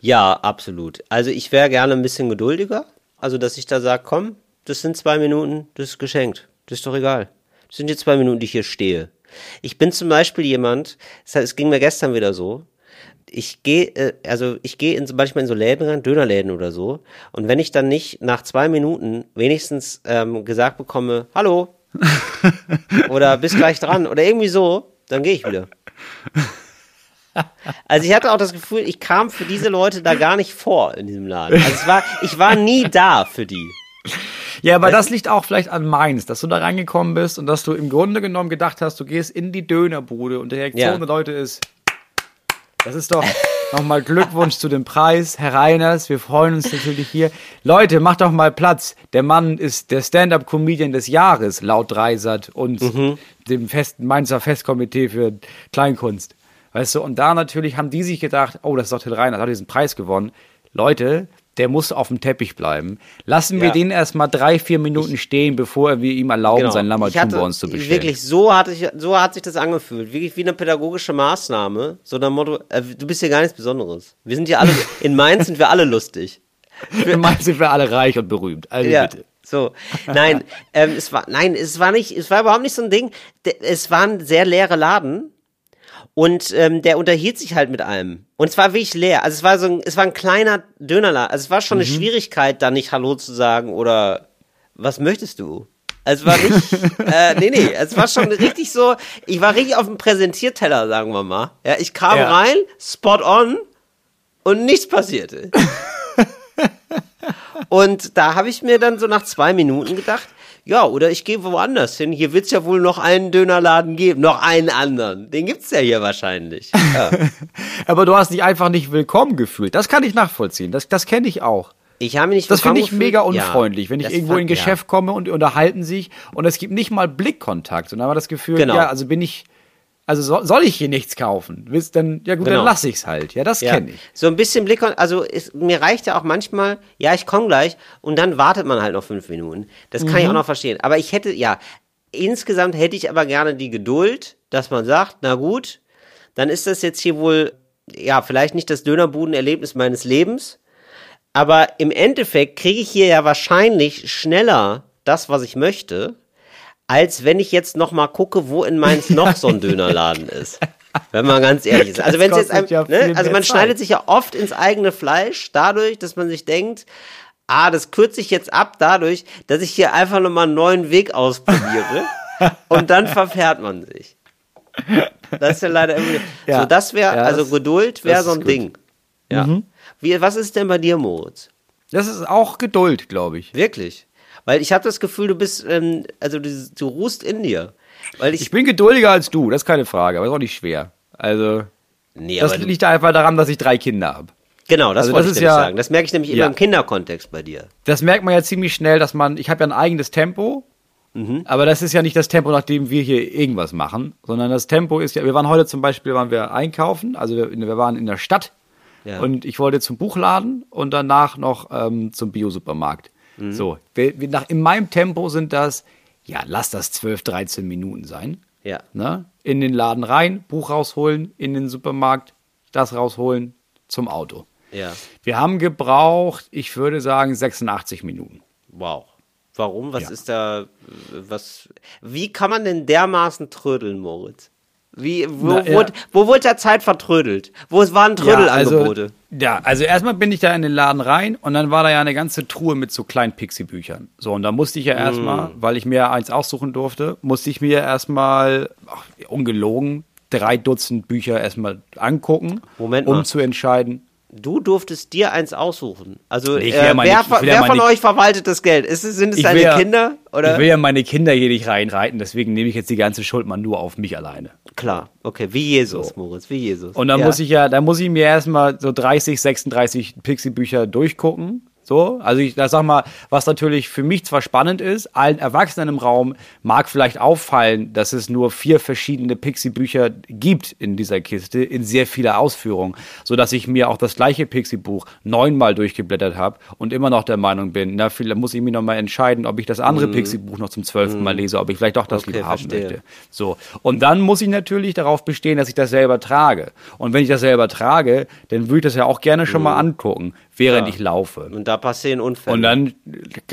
Ja, absolut. Also ich wäre gerne ein bisschen geduldiger. Also, dass ich da sage, komm, das sind zwei Minuten, das ist geschenkt. Das ist doch egal. Das sind die zwei Minuten, die ich hier stehe. Ich bin zum Beispiel jemand, es ging mir gestern wieder so, ich gehe, äh, also ich gehe in, so- manchmal in so Läden rein, Dönerläden oder so, und wenn ich dann nicht nach zwei Minuten wenigstens ähm, gesagt bekomme, hallo, oder bis gleich dran, oder irgendwie so, dann gehe ich wieder. Also ich hatte auch das Gefühl, ich kam für diese Leute da gar nicht vor in diesem Laden. Also es war, ich war nie da für die. Ja, aber das liegt auch vielleicht an Mainz, dass du da reingekommen bist und dass du im Grunde genommen gedacht hast, du gehst in die Dönerbude und die Reaktion Ja. der Leute ist, das ist doch nochmal Glückwunsch zu dem Preis, Herr Reiners, wir freuen uns natürlich hier. Leute, macht doch mal Platz. Der Mann ist der Stand-Up-Comedian des Jahres, laut Dreisat und Mhm. dem festen Mainzer Festkomitee für Kleinkunst. Weißt du, und da natürlich haben die sich gedacht, oh, das ist doch Till Reiners, hat diesen Preis gewonnen. Leute, der muss auf dem Teppich bleiben. Lassen wir Ja. den erstmal drei, vier Minuten stehen, bevor wir ihm erlauben, sein Ich Lammertum bei uns zu bestellen. Wirklich, so, hatte ich, so hat sich das angefühlt. Wirklich wie eine pädagogische Maßnahme. So nach Motto, äh, du bist hier gar nichts Besonderes. Wir sind hier alle, in Mainz sind wir alle lustig. In Mainz sind wir alle reich und berühmt. Also Ja, bitte. so. Nein, ähm, es war, nein, es war nicht, es war überhaupt nicht so ein Ding. Es war ein sehr leere Laden. Und ähm, der unterhielt sich halt mit allem. Und es war wirklich leer. Also es war so ein, es war ein kleiner Dönerladen. Also es war schon eine Schwierigkeit, da nicht Hallo zu sagen oder was möchtest du? Also Es war nicht, äh, nee, nee, es war schon richtig so, ich war richtig auf dem Präsentierteller, sagen wir mal. Ja, ich kam Ja. rein, spot on und nichts passierte. Und da habe ich mir dann so nach zwei Minuten gedacht, ja, oder ich gehe woanders hin. Hier wird's ja wohl noch einen Dönerladen geben, noch einen anderen. Den gibt's ja hier wahrscheinlich. Ja. Aber du hast dich einfach nicht willkommen gefühlt. Das kann ich nachvollziehen. Das, das kenne ich auch. Ich habe mich nicht Das finde ich gefühlt. mega Ja, unfreundlich, wenn ich irgendwo in ein fand- ja. Geschäft komme und unterhalten sich und es gibt nicht mal Blickkontakt. Und dann haben wir das Gefühl, Genau. ja, also bin ich, also soll, soll ich hier nichts kaufen? Willst dann, ja gut, Genau. dann lass ich's halt. Ja, das Ja, kenne ich. so ein bisschen Blick, also es, mir reicht ja auch manchmal, ja, ich komme gleich und dann wartet man halt noch fünf Minuten. Das kann Mhm. ich auch noch verstehen. Aber ich hätte, ja, insgesamt hätte ich aber gerne die Geduld, dass man sagt, na gut, dann ist das jetzt hier wohl, ja, vielleicht nicht das Dönerbudenerlebnis meines Lebens, aber im Endeffekt kriege ich hier ja wahrscheinlich schneller das, was ich möchte, als wenn ich jetzt noch mal gucke, wo in Mainz noch so ein Dönerladen ist. Wenn man ganz ehrlich ist. Also wenn es jetzt ein, ja ne, also man Zeit. schneidet sich ja oft ins eigene Fleisch dadurch, dass man sich denkt, ah, das kürze ich jetzt ab dadurch, dass ich hier einfach noch mal einen neuen Weg ausprobiere und dann verfährt man sich. Das ist ja leider irgendwie. Ja. So, das wäre, Ja, also Geduld wäre so ein gut. Mhm. Ding. Ja. Wie, was ist denn bei dir, Moritz? Das ist auch Geduld, glaube ich. Wirklich. Weil ich habe das Gefühl, du bist, ähm, also du, du ruhst in dir. Weil ich, Ich bin geduldiger als du, das ist keine Frage, aber ist auch nicht schwer. Also, nee, das liegt einfach daran, dass ich drei Kinder habe. genau, das also wollte das ich ist nämlich ja- sagen. Das merke ich nämlich immer Ja. im Kinderkontext bei dir. Das merkt man ja ziemlich schnell, dass man, ich habe ja ein eigenes Tempo, Mhm. aber das ist ja nicht das Tempo, nach dem wir hier irgendwas machen, sondern das Tempo ist ja, wir waren heute zum Beispiel, waren wir einkaufen, also wir, wir waren in der Stadt Ja. und ich wollte zum Buchladen und danach noch ähm, zum Biosupermarkt. Mhm. So, nach, in meinem Tempo sind das, ja, lass das 12, 13 Minuten sein. Ja. Ne? In den Laden rein, Buch rausholen, in den Supermarkt, das rausholen, zum Auto. Ja. Wir haben gebraucht, ich würde sagen, 86 Minuten. Wow. Warum? Was Ja. ist da, äh, was, wie kann man denn dermaßen trödeln, Moritz? Wie, wo, Na, ja. wurde, wo wurde da Zeit vertrödelt? Wo es waren Trödelangebote? also, ja, also erstmal bin ich da in den Laden rein und dann war da ja eine ganze Truhe mit so kleinen Pixie-Büchern. So, und da musste ich ja Mm. erstmal, weil ich mir eins aussuchen durfte, musste ich mir erstmal, ungelogen, drei Dutzend Bücher erstmal angucken, Moment um mal. zu entscheiden. Du durftest dir eins aussuchen. Also, will äh, meine- wer, will ja wer von euch verwaltet das Geld? Ist sind es deine ja- Kinder? Oder? Ich will ja meine Kinder hier nicht reinreiten, deswegen nehme ich jetzt die ganze Schuld mal nur auf mich alleine. Klar, okay, wie Jesus, Moritz, wie Jesus. Und dann Ja. muss ich ja, da muss ich mir erstmal so 30, 36 Pixie-Bücher durchgucken. So, also ich sag mal, was natürlich für mich zwar spannend ist, allen Erwachsenen im Raum mag vielleicht auffallen, dass es nur vier verschiedene Pixie-Bücher gibt in dieser Kiste, in sehr vieler Ausführung, so dass ich mir auch das gleiche Pixie-Buch neunmal durchgeblättert habe und immer noch der Meinung bin, na, vielleicht muss ich mich noch mal entscheiden, ob ich das andere Pixie-Buch noch zum zwölften Mal lese, ob ich vielleicht doch das Mhm. Okay, lieber haben verstehe. möchte. So. Und dann muss ich natürlich darauf bestehen, dass ich das selber trage. Und wenn ich das selber trage, dann würde ich das ja auch gerne schon mal angucken, während Ja. ich laufe. Und da passieren Unfälle. Und dann,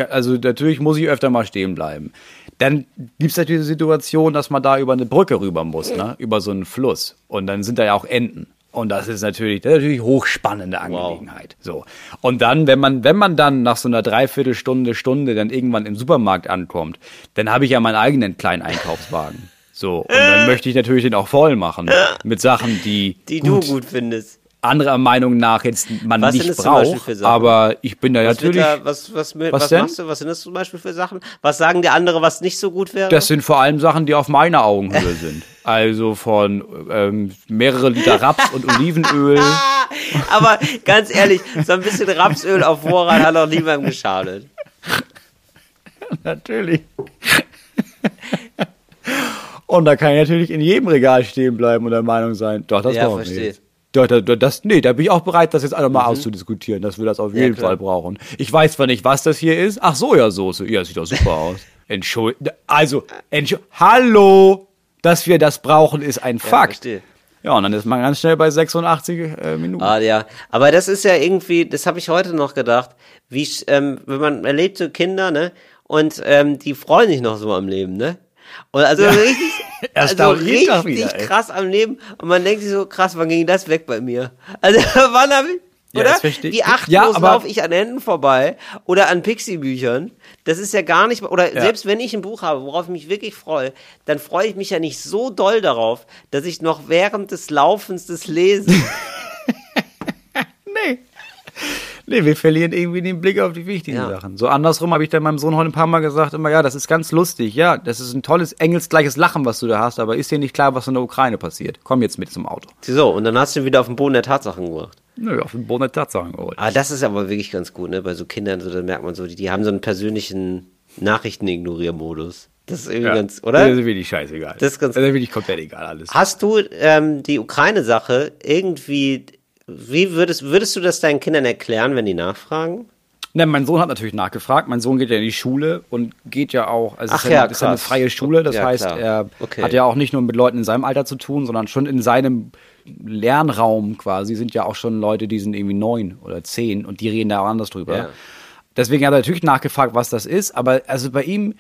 also natürlich muss ich öfter mal stehen bleiben. Dann gibt es natürlich die Situation, dass man da über eine Brücke rüber muss, ne? über so einen Fluss. Und dann sind da ja auch Enten. Und das ist natürlich, das ist natürlich hochspannende Angelegenheit. So. Und dann, wenn man, wenn man dann nach so einer Dreiviertelstunde, Stunde dann irgendwann im Supermarkt ankommt, dann habe ich ja meinen eigenen kleinen Einkaufswagen. So. Und dann möchte ich natürlich den auch voll machen. Mit Sachen, die, die du gut findest. Anderer Meinung nach jetzt man Was nicht braucht. Aber ich bin da Was, natürlich. da, was, was, was, Was machst du? Was sind das zum Beispiel für Sachen? Was sagen die andere, was nicht so gut wäre? Das sind vor allem Sachen, die auf meiner Augenhöhe sind. Also von ähm, mehrere Liter Raps und Olivenöl. Aber ganz ehrlich, so ein bisschen Rapsöl auf Vorrat hat noch niemandem geschadet. Natürlich. Und da kann ich natürlich in jedem Regal stehen bleiben und der Meinung sein, doch, das Ja, brauchen wir Doch, da, da- das, nee, da bin ich auch bereit, das jetzt einfach mal auszudiskutieren, dass wir das auf jeden klar. Fall brauchen. Ich weiß zwar nicht, was das hier ist. Ach, Sojasauce. Ja, sieht doch super aus. Entschuldigung. Also, Entschu hallo! Dass wir das brauchen, ist ein Fakt. verstehe. Ja, und dann ist man ganz schnell bei 86 äh, Minuten. Ah, ja. Aber das ist ja irgendwie, das habe ich heute noch gedacht, wie, ähm, wenn man erlebt so Kinder, ne? Und ähm, die freuen sich noch so am Leben, ne? Und also richtig, also richtig wieder, krass am Leben. Und man denkt sich so, krass, wann ging das weg bei mir? Also wann habe ich, Ja, oder? ich. Wie achtlos Ja, laufe ich an Händen vorbei oder an Pixie-Büchern. Das ist ja gar nicht, oder Ja. selbst wenn ich ein Buch habe, worauf ich mich wirklich freue, dann freue ich mich ja nicht so doll darauf, dass ich noch während des Laufens des Lesens Nee. Nee, wir verlieren irgendwie den Blick auf die wichtigen Ja. Sachen. So andersrum habe ich dann meinem Sohn heute ein paar Mal gesagt, immer, ja, das ist ganz lustig. Ja, das ist ein tolles, engelsgleiches Lachen, was du da hast, aber ist dir nicht klar, was in der Ukraine passiert? Komm jetzt mit zum Auto. So, und dann hast du ihn wieder auf den Boden der Tatsachen gebracht. Nö, auf den Boden der Tatsachen geholt. Aber das ist aber wirklich ganz gut, ne? Bei so Kindern, so, da merkt man so, die, die haben so einen persönlichen Nachrichten-Ignoriermodus. Das ist irgendwie Ja. ganz, oder? Das ist wirklich scheißegal. Das ist ganz- das ist wirklich komplett egal alles. Hast du ähm, die Ukraine-Sache irgendwie, wie würdest, würdest du das deinen Kindern erklären, wenn die nachfragen? Ne, mein Sohn hat natürlich nachgefragt. Mein Sohn geht ja in die Schule und geht ja auch, also Ach es ist ja, ja, eine- ist ja eine freie Schule. Das Ja, heißt, klar. er Okay. hat ja auch nicht nur mit Leuten in seinem Alter zu tun, sondern schon in seinem Lernraum quasi sind ja auch schon Leute, die sind irgendwie neun oder zehn und die reden da auch anders drüber. Deswegen hat er natürlich nachgefragt, was das ist. Aber also bei ihm,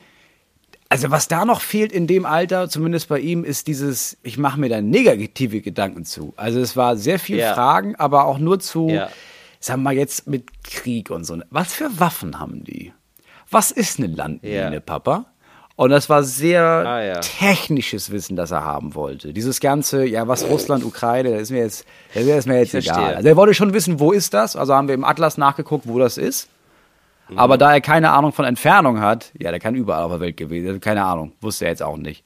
also was da noch fehlt in dem Alter, zumindest bei ihm, ist dieses, ich mache mir da negative Gedanken zu. Also es war sehr viel Ja. Fragen, aber auch nur zu, Ja. sagen wir mal jetzt mit Krieg und so. Was für Waffen haben die? Was ist eine Landmine, Ja. Papa? Und das war sehr Ah, ja. technisches Wissen, das er haben wollte. Dieses ganze, ja, was Russland, Ukraine, das ist mir jetzt, das ist mir jetzt Ich egal. verstehe. Also er wollte schon wissen, wo ist das? Also haben wir im Atlas nachgeguckt, wo das ist. Aber da er keine Ahnung von Entfernung hat, ja, der kann überall auf der Welt gewesen sein. Keine Ahnung, wusste er jetzt auch nicht.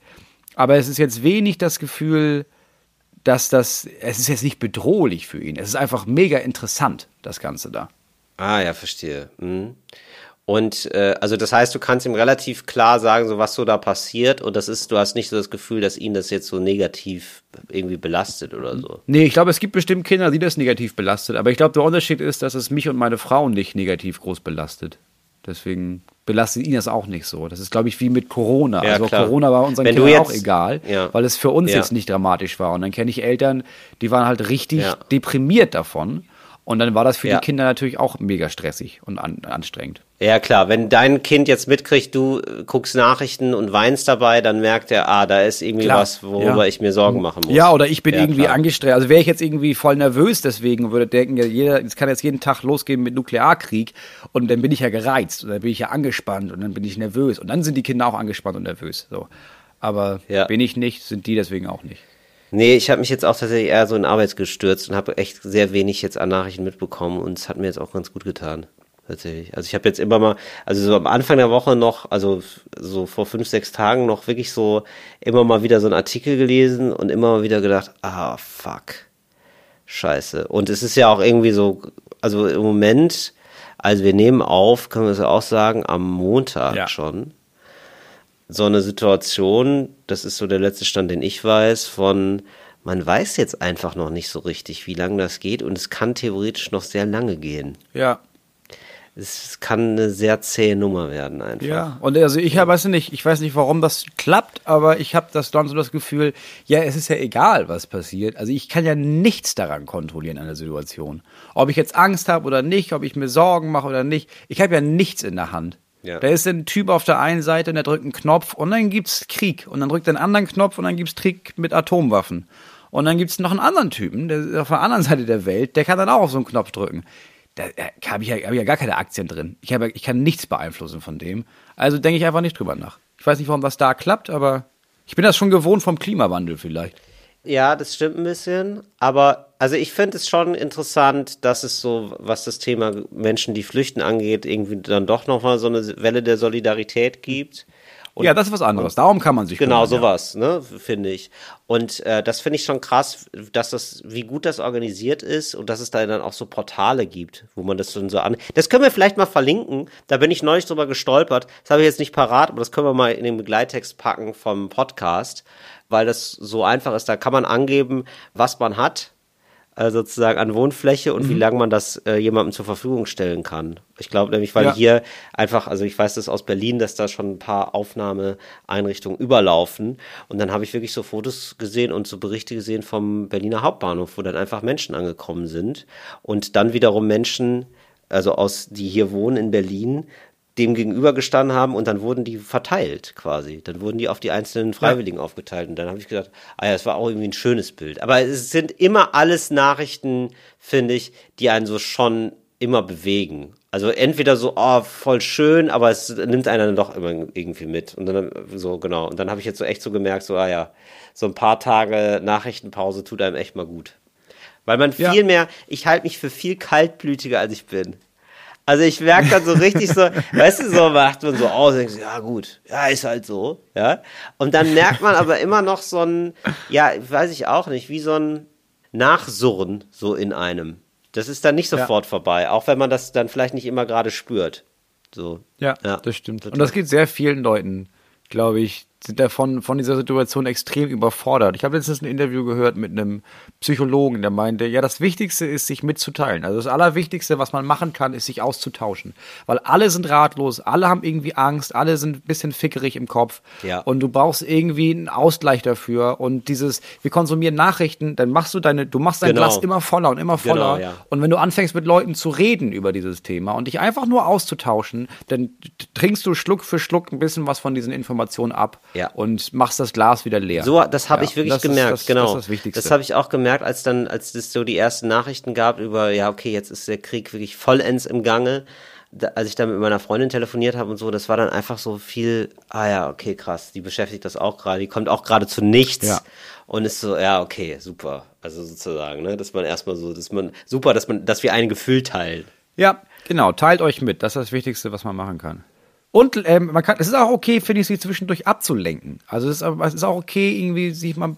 Aber es ist jetzt wenig das Gefühl, dass das, es ist jetzt nicht bedrohlich für ihn. Es ist einfach mega interessant, das Ganze da. Ah, ja, verstehe. Mhm. Und äh, also das heißt, du kannst ihm relativ klar sagen, so was so da passiert und das ist, du hast nicht so das Gefühl, dass ihn das jetzt so negativ irgendwie belastet oder so. Nee, ich glaube, es gibt bestimmt Kinder, die das negativ belastet. Aber ich glaube, der Unterschied ist, dass es mich und meine Frau nicht negativ groß belastet. Deswegen belastet ihn das auch nicht so. Das ist, glaube ich, wie mit Corona. Ja, also klar. Corona war unseren Wenn Kindern auch jetzt- egal, Ja. weil es für uns Ja. jetzt nicht dramatisch war. Und dann kenne ich Eltern, die waren halt richtig deprimiert davon. Und dann war das für Ja. die Kinder natürlich auch mega stressig und an, anstrengend. Ja, klar, wenn dein Kind jetzt mitkriegt, du äh, guckst Nachrichten und weinst dabei, dann merkt er, ah, da ist irgendwie Klar, was, worüber ja. ich mir Sorgen machen muss. Ja, oder ich bin Ja, irgendwie klar. angestrengt. Also wäre ich jetzt irgendwie voll nervös deswegen und würde denken, ja, jeder, es kann jetzt jeden Tag losgehen mit Nuklearkrieg und dann bin ich ja gereizt und dann bin ich ja angespannt und dann bin ich nervös und dann sind die Kinder auch angespannt und nervös. So. Aber bin ich nicht, sind die deswegen auch nicht. Nee, ich habe mich jetzt auch tatsächlich eher so in Arbeit gestürzt und habe echt sehr wenig jetzt an Nachrichten mitbekommen und es hat mir jetzt auch ganz gut getan. Tatsächlich. Also ich habe jetzt immer mal, also so am Anfang der Woche noch, also so vor fünf, sechs Tagen noch wirklich so immer mal wieder so einen Artikel gelesen und immer mal wieder gedacht, ah, fuck. Scheiße. Und es ist ja auch irgendwie so, also im Moment, also wir nehmen auf, können wir es auch sagen, am Montag Ja. schon so eine Situation, das ist so der letzte Stand, den ich weiß, von man weiß jetzt einfach noch nicht so richtig, wie lange das geht und es kann theoretisch noch sehr lange gehen. Ja. Es kann eine sehr zähe Nummer werden einfach. Ja, und also ich weiß nicht, ich weiß nicht, warum das klappt, aber ich habe das dann so das Gefühl, ja, es ist ja egal, was passiert. Also ich kann ja nichts daran kontrollieren an der Situation. Ob ich jetzt Angst habe oder nicht, ob ich mir Sorgen mache oder nicht, ich habe ja nichts in der Hand. Ja. Da ist ein Typ auf der einen Seite und der drückt einen Knopf und dann gibt's Krieg und dann drückt er einen anderen Knopf und dann gibt's Krieg mit Atomwaffen. Und dann gibt's noch einen anderen Typen, der ist auf der anderen Seite der Welt, der kann dann auch auf so einen Knopf drücken. Da habe ich, ja, hab ich ja gar keine Aktien drin. Ich, hab, ich kann nichts beeinflussen von dem. Also denke ich einfach nicht drüber nach. Ich weiß nicht, warum das da klappt, aber ich bin das schon gewohnt vom Klimawandel vielleicht. Ja, das stimmt ein bisschen. Aber also ich finde es schon interessant, dass es so, was das Thema Menschen, die flüchten angeht, irgendwie dann doch nochmal so eine Welle der Solidarität gibt. Und ja, das ist was anderes. Darum kann man sich Genau, kümmern, ja. sowas, ne, finde ich. Und äh, das finde ich schon krass, dass das, wie gut das organisiert ist und dass es da dann auch so Portale gibt, wo man das dann so an. Das können wir vielleicht mal verlinken. Da bin ich neulich drüber gestolpert. Das habe ich jetzt nicht parat, aber das können wir mal in den Begleittext packen vom Podcast, weil das so einfach ist. Da kann man angeben, was man hat. Äh, sozusagen an Wohnfläche und wie Mhm. lange man das äh, jemandem zur Verfügung stellen kann. Ich glaube nämlich, weil Ja. hier einfach, also ich weiß das aus Berlin, dass da schon ein paar Aufnahmeeinrichtungen überlaufen und dann habe ich wirklich so Fotos gesehen und so Berichte gesehen vom Berliner Hauptbahnhof, wo dann einfach Menschen angekommen sind und dann wiederum Menschen, also aus, die hier wohnen in Berlin, dem gegenübergestanden haben und dann wurden die verteilt quasi. Dann wurden die auf die einzelnen Freiwilligen aufgeteilt. Und dann habe ich gedacht, ah ja, es war auch irgendwie ein schönes Bild. Aber es sind immer alles Nachrichten, finde ich, die einen so schon immer bewegen. Also entweder so, oh, voll schön, aber es nimmt einen dann doch immer irgendwie mit. Und dann so, genau. Und dann habe ich jetzt so echt so gemerkt, so, ah ja, so ein paar Tage Nachrichtenpause tut einem echt mal gut. Weil man Ja. viel mehr, ich halte mich für viel kaltblütiger, als ich bin. Also ich merke dann so richtig so, weißt du, so macht man so aus, denkst, du, ja gut, ja, ist halt so, ja. Und dann merkt man aber immer noch so ein, ja, weiß ich auch nicht, wie so ein Nachsurren so in einem. Das ist dann nicht sofort vorbei, auch wenn man das dann vielleicht nicht immer gerade spürt. So. Ja, das stimmt. Und das geht sehr vielen Leuten, glaube ich, sind davon von dieser Situation extrem überfordert. Ich habe letztens ein Interview gehört mit einem Psychologen, der meinte, ja, das Wichtigste ist, sich mitzuteilen. Also das Allerwichtigste, was man machen kann, ist, sich auszutauschen. Weil alle sind ratlos, alle haben irgendwie Angst, alle sind ein bisschen fickerig im Kopf. Ja. Und du brauchst irgendwie einen Ausgleich dafür. Und dieses, wir konsumieren Nachrichten, dann machst du deine, du machst dein Genau. Glas immer voller und immer voller. Genau, ja. Und wenn du anfängst mit Leuten zu reden über dieses Thema und dich einfach nur auszutauschen, dann trinkst du Schluck für Schluck ein bisschen was von diesen Informationen ab Ja. und machst das Glas wieder leer. So, das habe Ja, ich wirklich das ist gemerkt, das- genau. Das ist das Wichtigste. Das habe ich auch gemerkt, als dann, als es so die ersten Nachrichten gab über, ja, okay, jetzt ist der Krieg wirklich vollends im Gange. Da, als ich dann mit meiner Freundin telefoniert habe und so, das war dann einfach so viel, ah ja, okay, krass, die beschäftigt das auch gerade, die kommt auch gerade zu nichts Ja. und ist so, ja, okay, super. Also sozusagen, ne, dass man erstmal so, dass man, super, dass man, dass wir ein Gefühl teilen. Ja, Genau, teilt euch mit. Das ist das Wichtigste, was man machen kann. Und ähm, man kann, es ist auch okay, finde ich, sich zwischendurch abzulenken. Also es ist, auch- es ist auch okay, irgendwie sich mal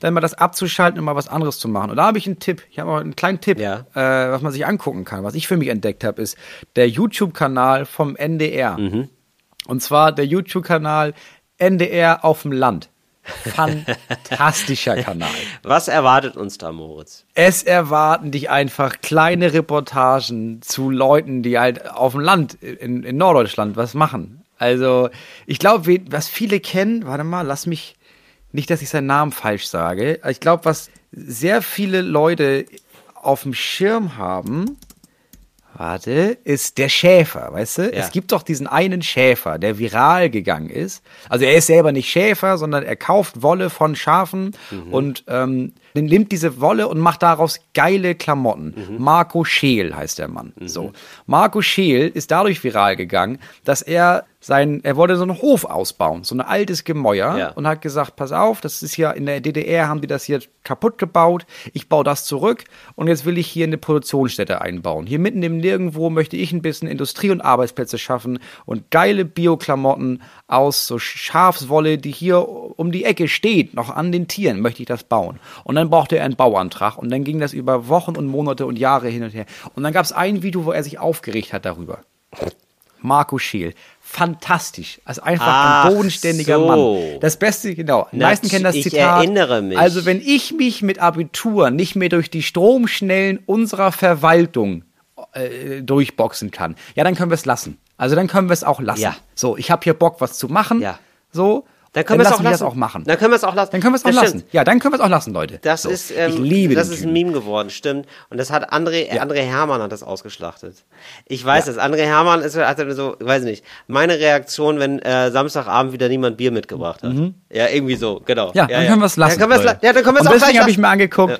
dann mal das abzuschalten und mal was anderes zu machen. Und da habe ich einen Tipp. Ich habe auch einen kleinen Tipp, Ja. äh, was man sich angucken kann. Was ich für mich entdeckt habe, ist der YouTube-Kanal vom NDR. Und zwar der YouTube-Kanal NDR auf dem Land. Fantastischer Kanal. Was erwartet uns da, Moritz? Es erwarten dich einfach kleine Reportagen zu Leuten, die halt auf dem Land in, in Norddeutschland was machen. Also, ich glaube, was viele kennen, warte mal, lass mich, nicht, dass ich seinen Namen falsch sage. Ich glaube, was sehr viele Leute auf dem Schirm haben, warte, ist der Schäfer, weißt du? Ja. Es gibt doch diesen einen Schäfer, der viral gegangen ist. Also er ist selber nicht Schäfer, sondern er kauft Wolle von Schafen und ähm, nimmt diese Wolle und macht daraus geile Klamotten. Marco Scheel heißt der Mann. So. Marco Scheel ist dadurch viral gegangen, dass er sein, er wollte so einen Hof ausbauen, so ein altes Gemäuer Ja. und hat gesagt, pass auf, das ist ja in der DDR haben die das hier kaputt gebaut, ich baue das zurück und jetzt will ich hier eine Produktionsstätte einbauen. Hier mitten im Nirgendwo möchte ich ein bisschen Industrie und Arbeitsplätze schaffen und geile Bioklamotten aus so Schafswolle, die hier um die Ecke steht, noch an den Tieren, möchte ich das bauen. Und dann brauchte er einen Bauantrag und dann ging das über Wochen und Monate und Jahre hin und her. Und dann gab es ein Video, wo er sich aufgeregt hat darüber. Marco Scheel. Fantastisch. Also einfach Ach ein bodenständiger so. Mann. Das Beste, genau. Die meisten kennen das ich Zitat. erinnere mich. Also wenn ich mich mit Abitur nicht mehr durch die Stromschnellen unserer Verwaltung äh, durchboxen kann, ja, dann können wir es lassen. Also dann können wir es auch lassen. Ja. So, ich habe hier Bock, was zu machen. Ja. So. Dann können wir es auch lassen das auch machen. Dann können wir es auch lassen. Dann können wir es auch Das lassen. stimmt. Ja, dann können wir es auch lassen, Leute. Das so. ist, ähm, ich liebe das ist Typen. ein Meme geworden, stimmt. Und das hat André, äh, André Hermann hat das ausgeschlachtet. Ich weiß es. André Hermann ist, hat so, ich weiß nicht, meine Reaktion, wenn äh, Samstagabend wieder niemand Bier mitgebracht hat. Ja, irgendwie so, genau. Mhm. Ja, dann können wir es lassen. Dann können es ja, dann können wir es auch deswegen habe ich lassen. mir angeguckt. Ja.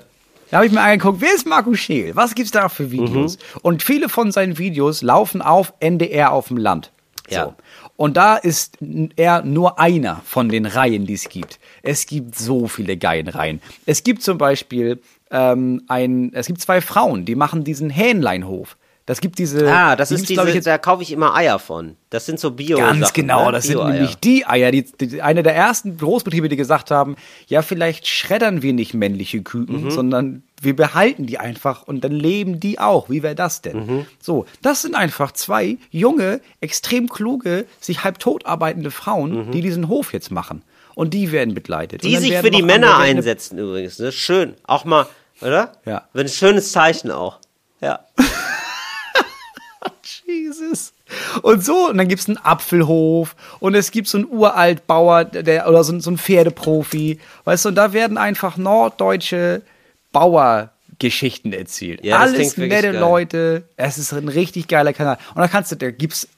Da habe ich mir angeguckt, wer ist Marco Scheel? Was gibt's da für Videos? Mhm. Und viele von seinen Videos laufen auf NDR auf dem Land. So. Ja. Und da ist er nur einer von den Reihen, die es gibt. Es gibt so viele Reihen. Es gibt zum Beispiel ähm, ein, es gibt zwei Frauen, die machen diesen Hähnleinhof. Das gibt diese. Ah, das die ist diese, ich, da kaufe ich immer Eier von. Das sind so bio Ganz Sachen, genau, ne? das sind nämlich die Eier, die, die eine der ersten Großbetriebe, die gesagt haben, ja, vielleicht schreddern wir nicht männliche Mhm. Küken, sondern wir behalten die einfach und dann leben die auch. Wie wäre das denn? Mhm. So, das sind einfach zwei junge, extrem kluge, sich halb tot arbeitende Frauen, die diesen Hof jetzt machen. Und die werden begleitet. Mhm. Die sich für die Männer einsetzen übrigens, ne? Schön. Auch mal, oder? Ja. Ein schönes Zeichen auch. Jesus. Und so, und dann gibt es einen Apfelhof und es gibt so einen Uraltbauer der, oder so, so einen Pferdeprofi. Weißt du, und da werden einfach norddeutsche Bauergeschichten erzählt. Ja, Alles nette geil. Leute. Es ist ein richtig geiler Kanal. Und da kannst du, da gibt's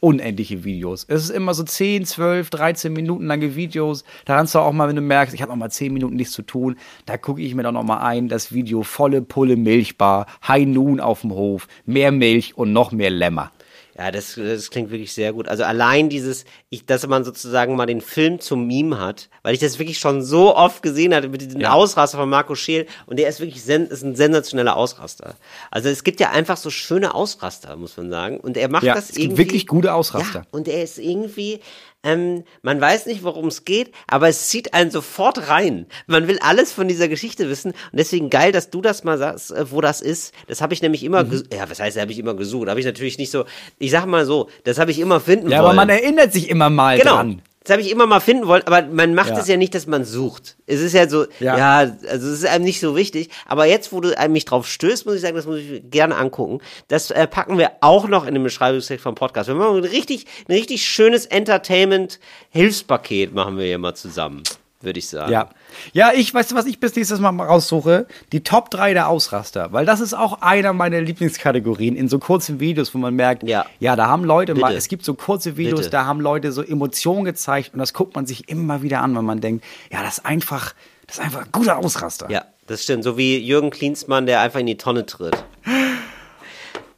unendliche Videos. Es ist immer so 10, 12, 13 Minuten lange Videos. Da kannst du auch mal, wenn du merkst, ich habe noch mal 10 Minuten nichts zu tun, da gucke ich mir dann noch mal ein, das Video volle Pulle Milchbar, High Noon auf dem Hof, mehr Milch und noch mehr Lämmer. Ja, das, das klingt wirklich sehr gut. Also allein dieses, ich, dass man sozusagen mal den Film zum Meme hat, weil ich das wirklich schon so oft gesehen hatte mit diesem Ja. Ausraster von Marco Scheel und der ist wirklich sen ist ein sensationeller Ausraster. Also es gibt ja einfach so schöne Ausraster, muss man sagen. Und er macht Ja, das es gibt irgendwie. wirklich gute Ausraster. Ja, und er ist irgendwie, ähm, man weiß nicht, worum es geht, aber es zieht einen sofort rein. Man will alles von dieser Geschichte wissen und deswegen geil, dass du das mal sagst, äh, wo das ist. Das habe ich nämlich immer, Mhm. ja, was heißt, habe ich immer gesucht? Habe ich natürlich nicht so, ich sag mal so, das habe ich immer finden Ja, wollen. aber man erinnert sich immer mal genau. dran. Das habe ich immer mal finden wollen, aber man macht Ja. es ja nicht, dass man sucht. Es ist ja so, ja. Ja. also es ist einem nicht so wichtig. Aber jetzt, wo du einem mich drauf stößt, muss ich sagen, das muss ich gerne angucken. Das äh, packen wir auch noch in den Beschreibungstext vom Podcast. Wir machen ein richtig, ein richtig schönes Entertainment-Hilfspaket machen wir hier mal zusammen, würde ich sagen. Ja. Ja, ich, weißt du, was ich bis nächstes Mal mal raussuche? Die Top 3 der Ausraster. Weil das ist auch einer meiner Lieblingskategorien in so kurzen Videos, wo man merkt, Ja. ja da haben Leute mal, Bitte. es gibt so kurze Videos, Bitte. da haben Leute so Emotionen gezeigt und das guckt man sich immer wieder an, wenn man denkt, ja, das ist einfach, das ist einfach ein guter Ausraster. Ja, das stimmt. So wie Jürgen Klinsmann, der einfach in die Tonne tritt.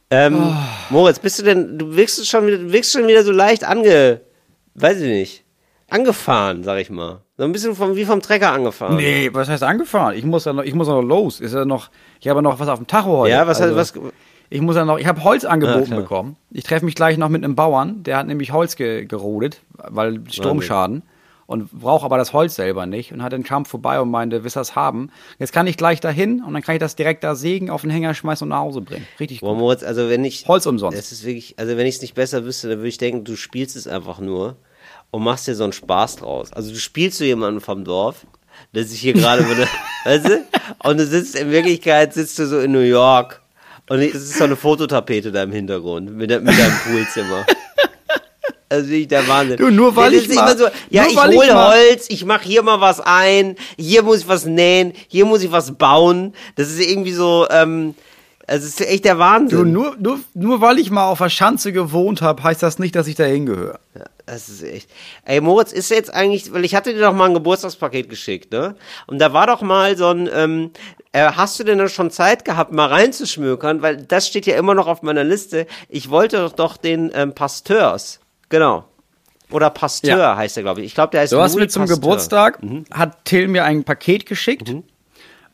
Ähm, Oh. Moritz, bist du denn, du wirkst schon wirkst schon wieder so leicht ange, weiß ich nicht, angefahren, sag ich mal. So ein bisschen vom, wie vom Trecker angefahren. Nee, was heißt angefahren? Ich muss ja noch, ich muss ja noch los. Ist ja noch, ich habe noch was auf dem Tacho heute. Ja, was, Also, was, Ich muss ja noch, ich habe Holz angeboten klar. bekommen. Ich treffe mich gleich noch mit einem Bauern, der hat nämlich Holz ge gerodet, weil Sturmschaden. Und braucht aber das Holz selber nicht und hat den Kampf vorbei und meinte, willst du das haben? Jetzt kann ich gleich dahin und dann kann ich das direkt da sägen, auf den Hänger schmeißen und nach Hause bringen. Richtig gut. Moritz, also wenn ich. Holz umsonst. Das ist wirklich, also wenn ich es nicht besser wüsste, dann würde ich denken, du spielst es einfach nur und machst dir so einen Spaß draus. Also du spielst zu jemanden vom Dorf, der sich hier gerade wieder, weißt du? Und du sitzt in Wirklichkeit, sitzt du so in New York und es ist so eine Fototapete da im Hintergrund mit, de- mit deinem Poolzimmer. Also wirklich der Wahnsinn. Du, nur weil Das ich mal- immer so, ja, ich ich hole Holz, ich mache hier mal was ein, hier muss ich was nähen, hier muss ich was bauen. Das ist irgendwie so, ähm, also es ist echt der Wahnsinn. Du, nur, nur, nur weil ich mal auf der Schanze gewohnt habe, heißt das nicht, dass ich da hingehöre. Das ist echt. Ey, Moritz, ist jetzt eigentlich, weil ich hatte dir doch mal ein Geburtstagspaket geschickt, ne? Und da war doch mal so ein, ähm, äh, hast du denn da schon Zeit gehabt, mal reinzuschmökern? Weil das steht ja immer noch auf meiner Liste. Ich wollte doch, doch den ähm, Pasteurs, genau. Oder Pasteur Ja. heißt er, glaube ich. Ich glaube, der heißt Du hast mir zum Pasteur. Geburtstag, hat Till mir ein Paket geschickt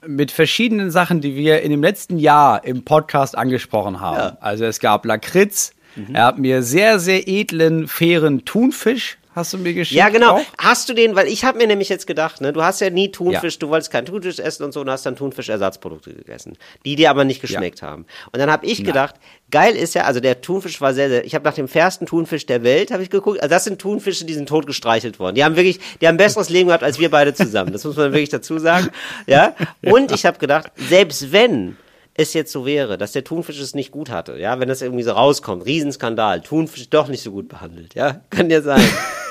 mit verschiedenen Sachen, die wir in dem letzten Jahr im Podcast angesprochen haben. Ja. Also es gab Lakritz, er hat mir sehr, sehr edlen, fairen Thunfisch, hast du mir geschickt. Ja, genau. Auch. Hast du den, weil ich habe mir nämlich jetzt gedacht, ne, du hast ja nie Thunfisch, Ja. du wolltest keinen Thunfisch essen und so und hast dann Thunfischersatzprodukte gegessen, die dir aber nicht geschmeckt haben. Und dann habe ich gedacht, geil ist ja, also der Thunfisch war sehr, sehr, ich habe nach dem fairsten Thunfisch der Welt, habe ich geguckt, also das sind Thunfische, die sind tot gestreichelt worden. Die haben wirklich, die haben ein besseres Leben gehabt als wir beide zusammen. Das muss man wirklich dazu sagen. Ja. Und ich habe gedacht, selbst wenn es jetzt so wäre, dass der Thunfisch es nicht gut hatte, ja, wenn das irgendwie so rauskommt, Riesenskandal, Thunfisch doch nicht so gut behandelt, ja, kann ja sein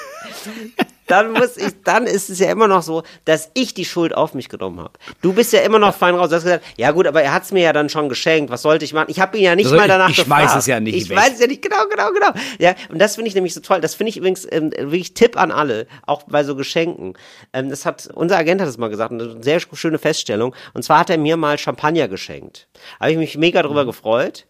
dann muss ich, dann ist es ja immer noch so, dass ich die Schuld auf mich genommen habe. Du bist ja immer noch fein raus. Du hast gesagt, ja gut, aber er hat es mir ja dann schon geschenkt. Was sollte ich machen? Ich habe ihn ja nicht Also mal ich- danach ich gefragt. schmeiß es ja nicht Ich weg. weiß es ja nicht. Genau, genau, genau. Ja, und das finde ich nämlich so toll. Das finde ich übrigens ähm, wirklich Tipp an alle, auch bei so Geschenken. Ähm, das hat unser Agent hat es mal gesagt, eine sehr schöne Feststellung. Und zwar hat er mir mal Champagner geschenkt. Habe ich mich mega Mhm. drüber gefreut.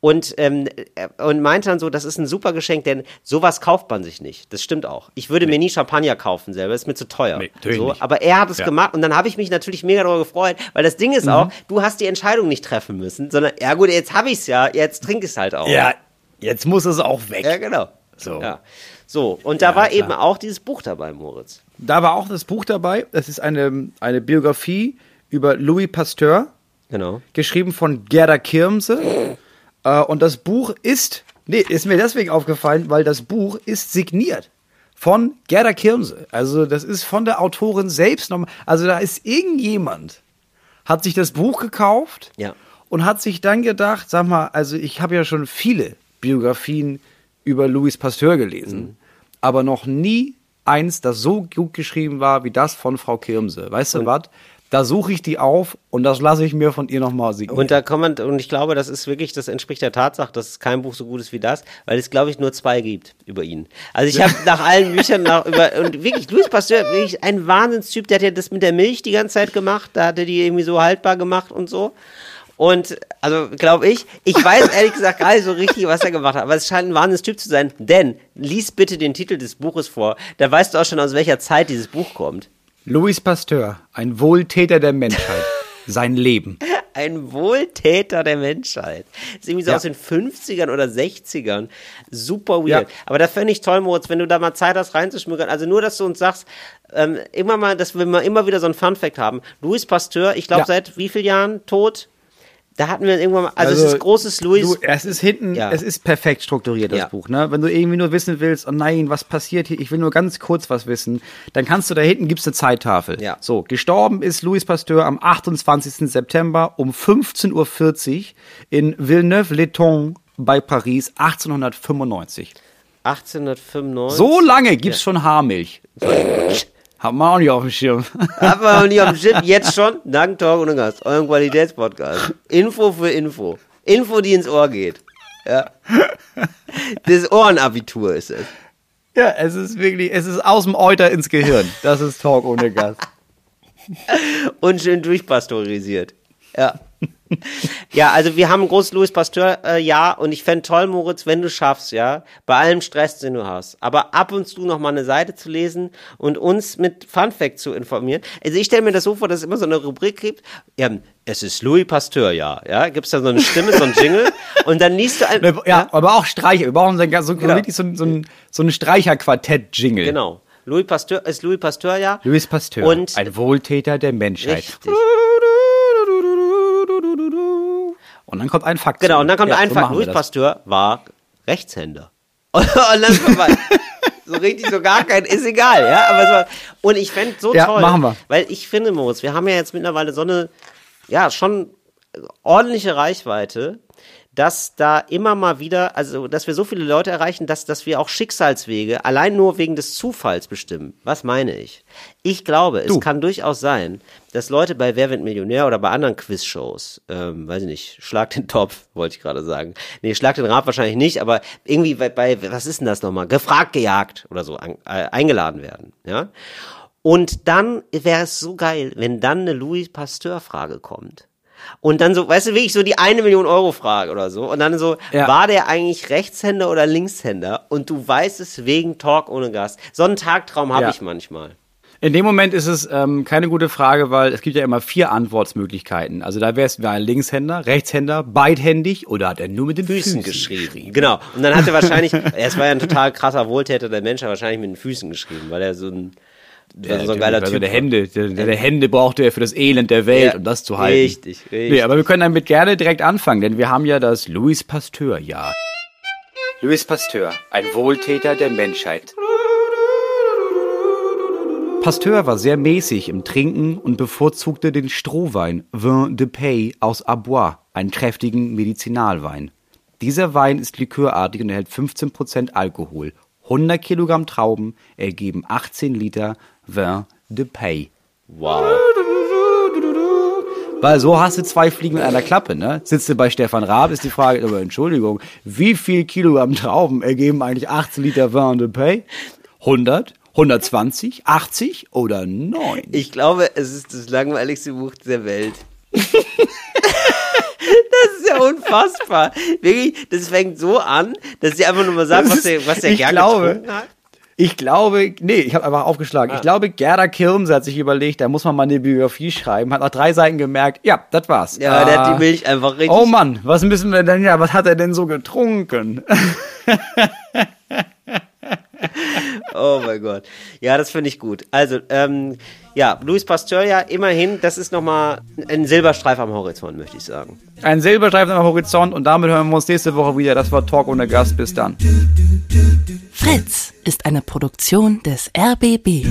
Und, ähm, äh, und meinte dann so, das ist ein super Geschenk, denn sowas kauft man sich nicht. Das stimmt auch. Ich würde mir nie Champagner kaufen selber, ist mir zu teuer. Nee, so, aber er hat es Ja. gemacht und dann habe ich mich natürlich mega darüber gefreut, weil das Ding ist Mhm. auch, du hast die Entscheidung nicht treffen müssen, sondern, ja gut, jetzt habe ich es ja, jetzt trink ich es halt auch. Ja, jetzt muss es auch weg. Ja, genau. So. Ja. So, und da Ja, war klar. eben auch dieses Buch dabei, Moritz. Da war auch das Buch dabei. Das ist eine, eine Biografie über Louis Pasteur. Genau. geschrieben von Gerda Kirmse. Äh, und das Buch ist, nee, ist mir deswegen aufgefallen, weil das Buch ist signiert von Gerda Kirmse. Also das ist von der Autorin selbst noch. Also da ist irgendjemand, hat sich das Buch gekauft Ja. und hat sich dann gedacht, sag mal, also ich habe ja schon viele Biografien über Louis Pasteur gelesen, aber noch nie eins, das so gut geschrieben war wie das von Frau Kirmse. Weißt du was? Da suche ich die auf und das lasse ich mir von ihr nochmal signieren. Und da kann man, und ich glaube, das ist wirklich, das entspricht der Tatsache, dass kein Buch so gut ist wie das, weil es, glaube ich, nur zwei gibt über ihn. Also ich habe nach allen Büchern nach über, und wirklich, Louis Pasteur, wirklich ein Wahnsinnstyp, der hat ja das mit der Milch die ganze Zeit gemacht, da hat er die irgendwie so haltbar gemacht und so. Und, also, glaube ich, ich weiß ehrlich gesagt gar nicht so richtig, was er gemacht hat, aber es scheint ein Wahnsinnstyp zu sein, denn, lies bitte den Titel des Buches vor, da weißt du auch schon, aus welcher Zeit dieses Buch kommt. Louis Pasteur, ein Wohltäter der Menschheit. Sein Leben. Ein Wohltäter der Menschheit. ist irgendwie so Ja. aus den 50ern oder 60ern. Super weird. Ja. Aber da fände ich toll, Moritz, wenn du da mal Zeit hast reinzuschmückern. Also nur, dass du uns sagst, ähm, immer mal, dass wir mal immer wieder so ein Fun-Fact haben. Louis Pasteur, ich glaube, Ja. seit wie vielen Jahren tot? Da hatten wir irgendwann mal, also, Also, es ist großes Louis. Du, es ist hinten, Ja. es ist perfekt strukturiert, das Ja. Buch. Ne? Wenn du irgendwie nur wissen willst, oh nein, was passiert hier, ich will nur ganz kurz was wissen, dann kannst du da hinten, gibt's eine Zeittafel. Ja. So, gestorben ist Louis Pasteur am 28. September um 15.40 Uhr in Villeneuve-l'Étang bei Paris 1895. 1895. So lange gibt's schon Haarmilch. Hat man auch nicht auf dem Schirm. Haben wir noch nicht auf dem Schirm. Jetzt schon. Dank Talk ohne Gast. Euren Qualitätspodcast. Info für Info. Info, die ins Ohr geht. Ja. Das Ohrenabitur ist es. ja, es ist wirklich, es ist aus dem Euter ins Gehirn. Das ist Talk ohne Gast. Und schön durchpasteurisiert. Ja. Ja, also wir haben ein großes Louis Pasteur äh, ja und ich fände toll, Moritz, wenn du schaffst, ja, bei allem Stress, den du hast, aber ab und zu noch mal eine Seite zu lesen und uns mit Fun Fact zu informieren. Also ich stelle mir das so vor, dass es immer so eine Rubrik gibt. Ja, es ist Louis Pasteur, ja, ja, gibt's da so eine Stimme, so einen Jingle und dann liest du ein, Ne, Ja, aber auch Streicher. Wir brauchen so, ein- so, Genau. so, ein- so ein, so ein Streicherquartett-Jingle. genau. Louis Pasteur ist Louis Pasteur, ja. Louis Pasteur, Und ein Wohltäter der Menschheit. richtig. Und dann kommt ein Fakt. Genau, und dann kommt Ja, so einfach, machen wir Louis. Pasteur war Rechtshänder. Und, dann man, so richtig so gar kein, ist egal, ja. Aber war, und ich fände so Ja, toll, machen wir. weil ich finde, Moritz, wir haben ja jetzt mittlerweile so eine, ja, schon ordentliche Reichweite, dass da immer mal wieder, also dass wir so viele Leute erreichen, dass, dass wir auch Schicksalswege allein nur wegen des Zufalls bestimmen. Was meine ich? Ich glaube, es Du. kann durchaus sein, dass Leute bei Wer wird Millionär oder bei anderen Quizshows, ähm, weiß ich nicht, Schlag den Topf, wollte ich gerade sagen. Nee, Schlag den Rab wahrscheinlich nicht, aber irgendwie bei, bei was ist denn das nochmal? Gefragt, gejagt oder so an, äh, eingeladen werden, ja? Und dann wäre es so geil, wenn dann eine Louis Pasteur-Frage kommt. Und dann so, weißt du, wirklich so die eine Million Euro Frage oder so. Und dann so, Ja. war der eigentlich Rechtshänder oder Linkshänder? Und du weißt es wegen Talk ohne Gast. So einen Tagtraum habe Ja. ich manchmal. In dem Moment ist es ähm, keine gute Frage, weil es gibt ja immer vier Antwortmöglichkeiten. Also da wäre es ein Linkshänder, Rechtshänder, beidhändig oder hat er nur mit den Füßen, Füßen, geschrieben. Genau. Und dann hat er wahrscheinlich, es war ja ein total krasser Wohltäter der Mensch, hat wahrscheinlich mit den Füßen geschrieben, weil er so ein, Ja, so ein geiler Typ der. Hände, der, der, Hände brauchte er für das Elend der Welt Ja, und das zu halten. richtig, richtig. Nee, aber wir können damit gerne direkt anfangen, denn wir haben ja das Louis Pasteur-Jahr. Louis Pasteur, ein Wohltäter der Menschheit. Pasteur war sehr mäßig im Trinken und bevorzugte den Strohwein Vin de Paix aus Arbois, einen kräftigen Medizinalwein. Dieser Wein ist likörartig und enthält 15% Alkohol. 100 Kilogramm Trauben ergeben 18 Liter Vin de Paix. Wow. Weil so hast du zwei Fliegen mit einer Klappe, ne? Sitzt du bei Stefan Raab, ist die Frage, aber Entschuldigung, wie viel Kilogramm Trauben ergeben eigentlich 18 Liter Vin de Paix? 100? 120? 80 oder 9? Ich glaube, es ist das langweiligste Buch der Welt. das ist ja unfassbar. Wirklich, das fängt so an, dass sie einfach nur mal sagt, Das was der, was der ich gern glaube- getrunken hat. Ich glaube, nee, ich habe einfach aufgeschlagen. Ich glaube, Gerda Kirms hat sich überlegt, da muss man mal eine Biografie schreiben, hat nach drei Seiten gemerkt, ja, das war's. Ja, der hat Ah, die Milch einfach richtig. Oh Mann, was müssen wir denn, ja, was hat er denn so getrunken? Oh mein Gott. Ja, das finde ich gut. Also, ähm, ja, Louis Pasteur ja immerhin, das ist nochmal ein Silberstreif am Horizont, möchte ich sagen. Ein Silberstreifen am Horizont und damit hören wir uns nächste Woche wieder. Das war Talk ohne Gast. Bis dann. Fritz ist eine Produktion des RBB.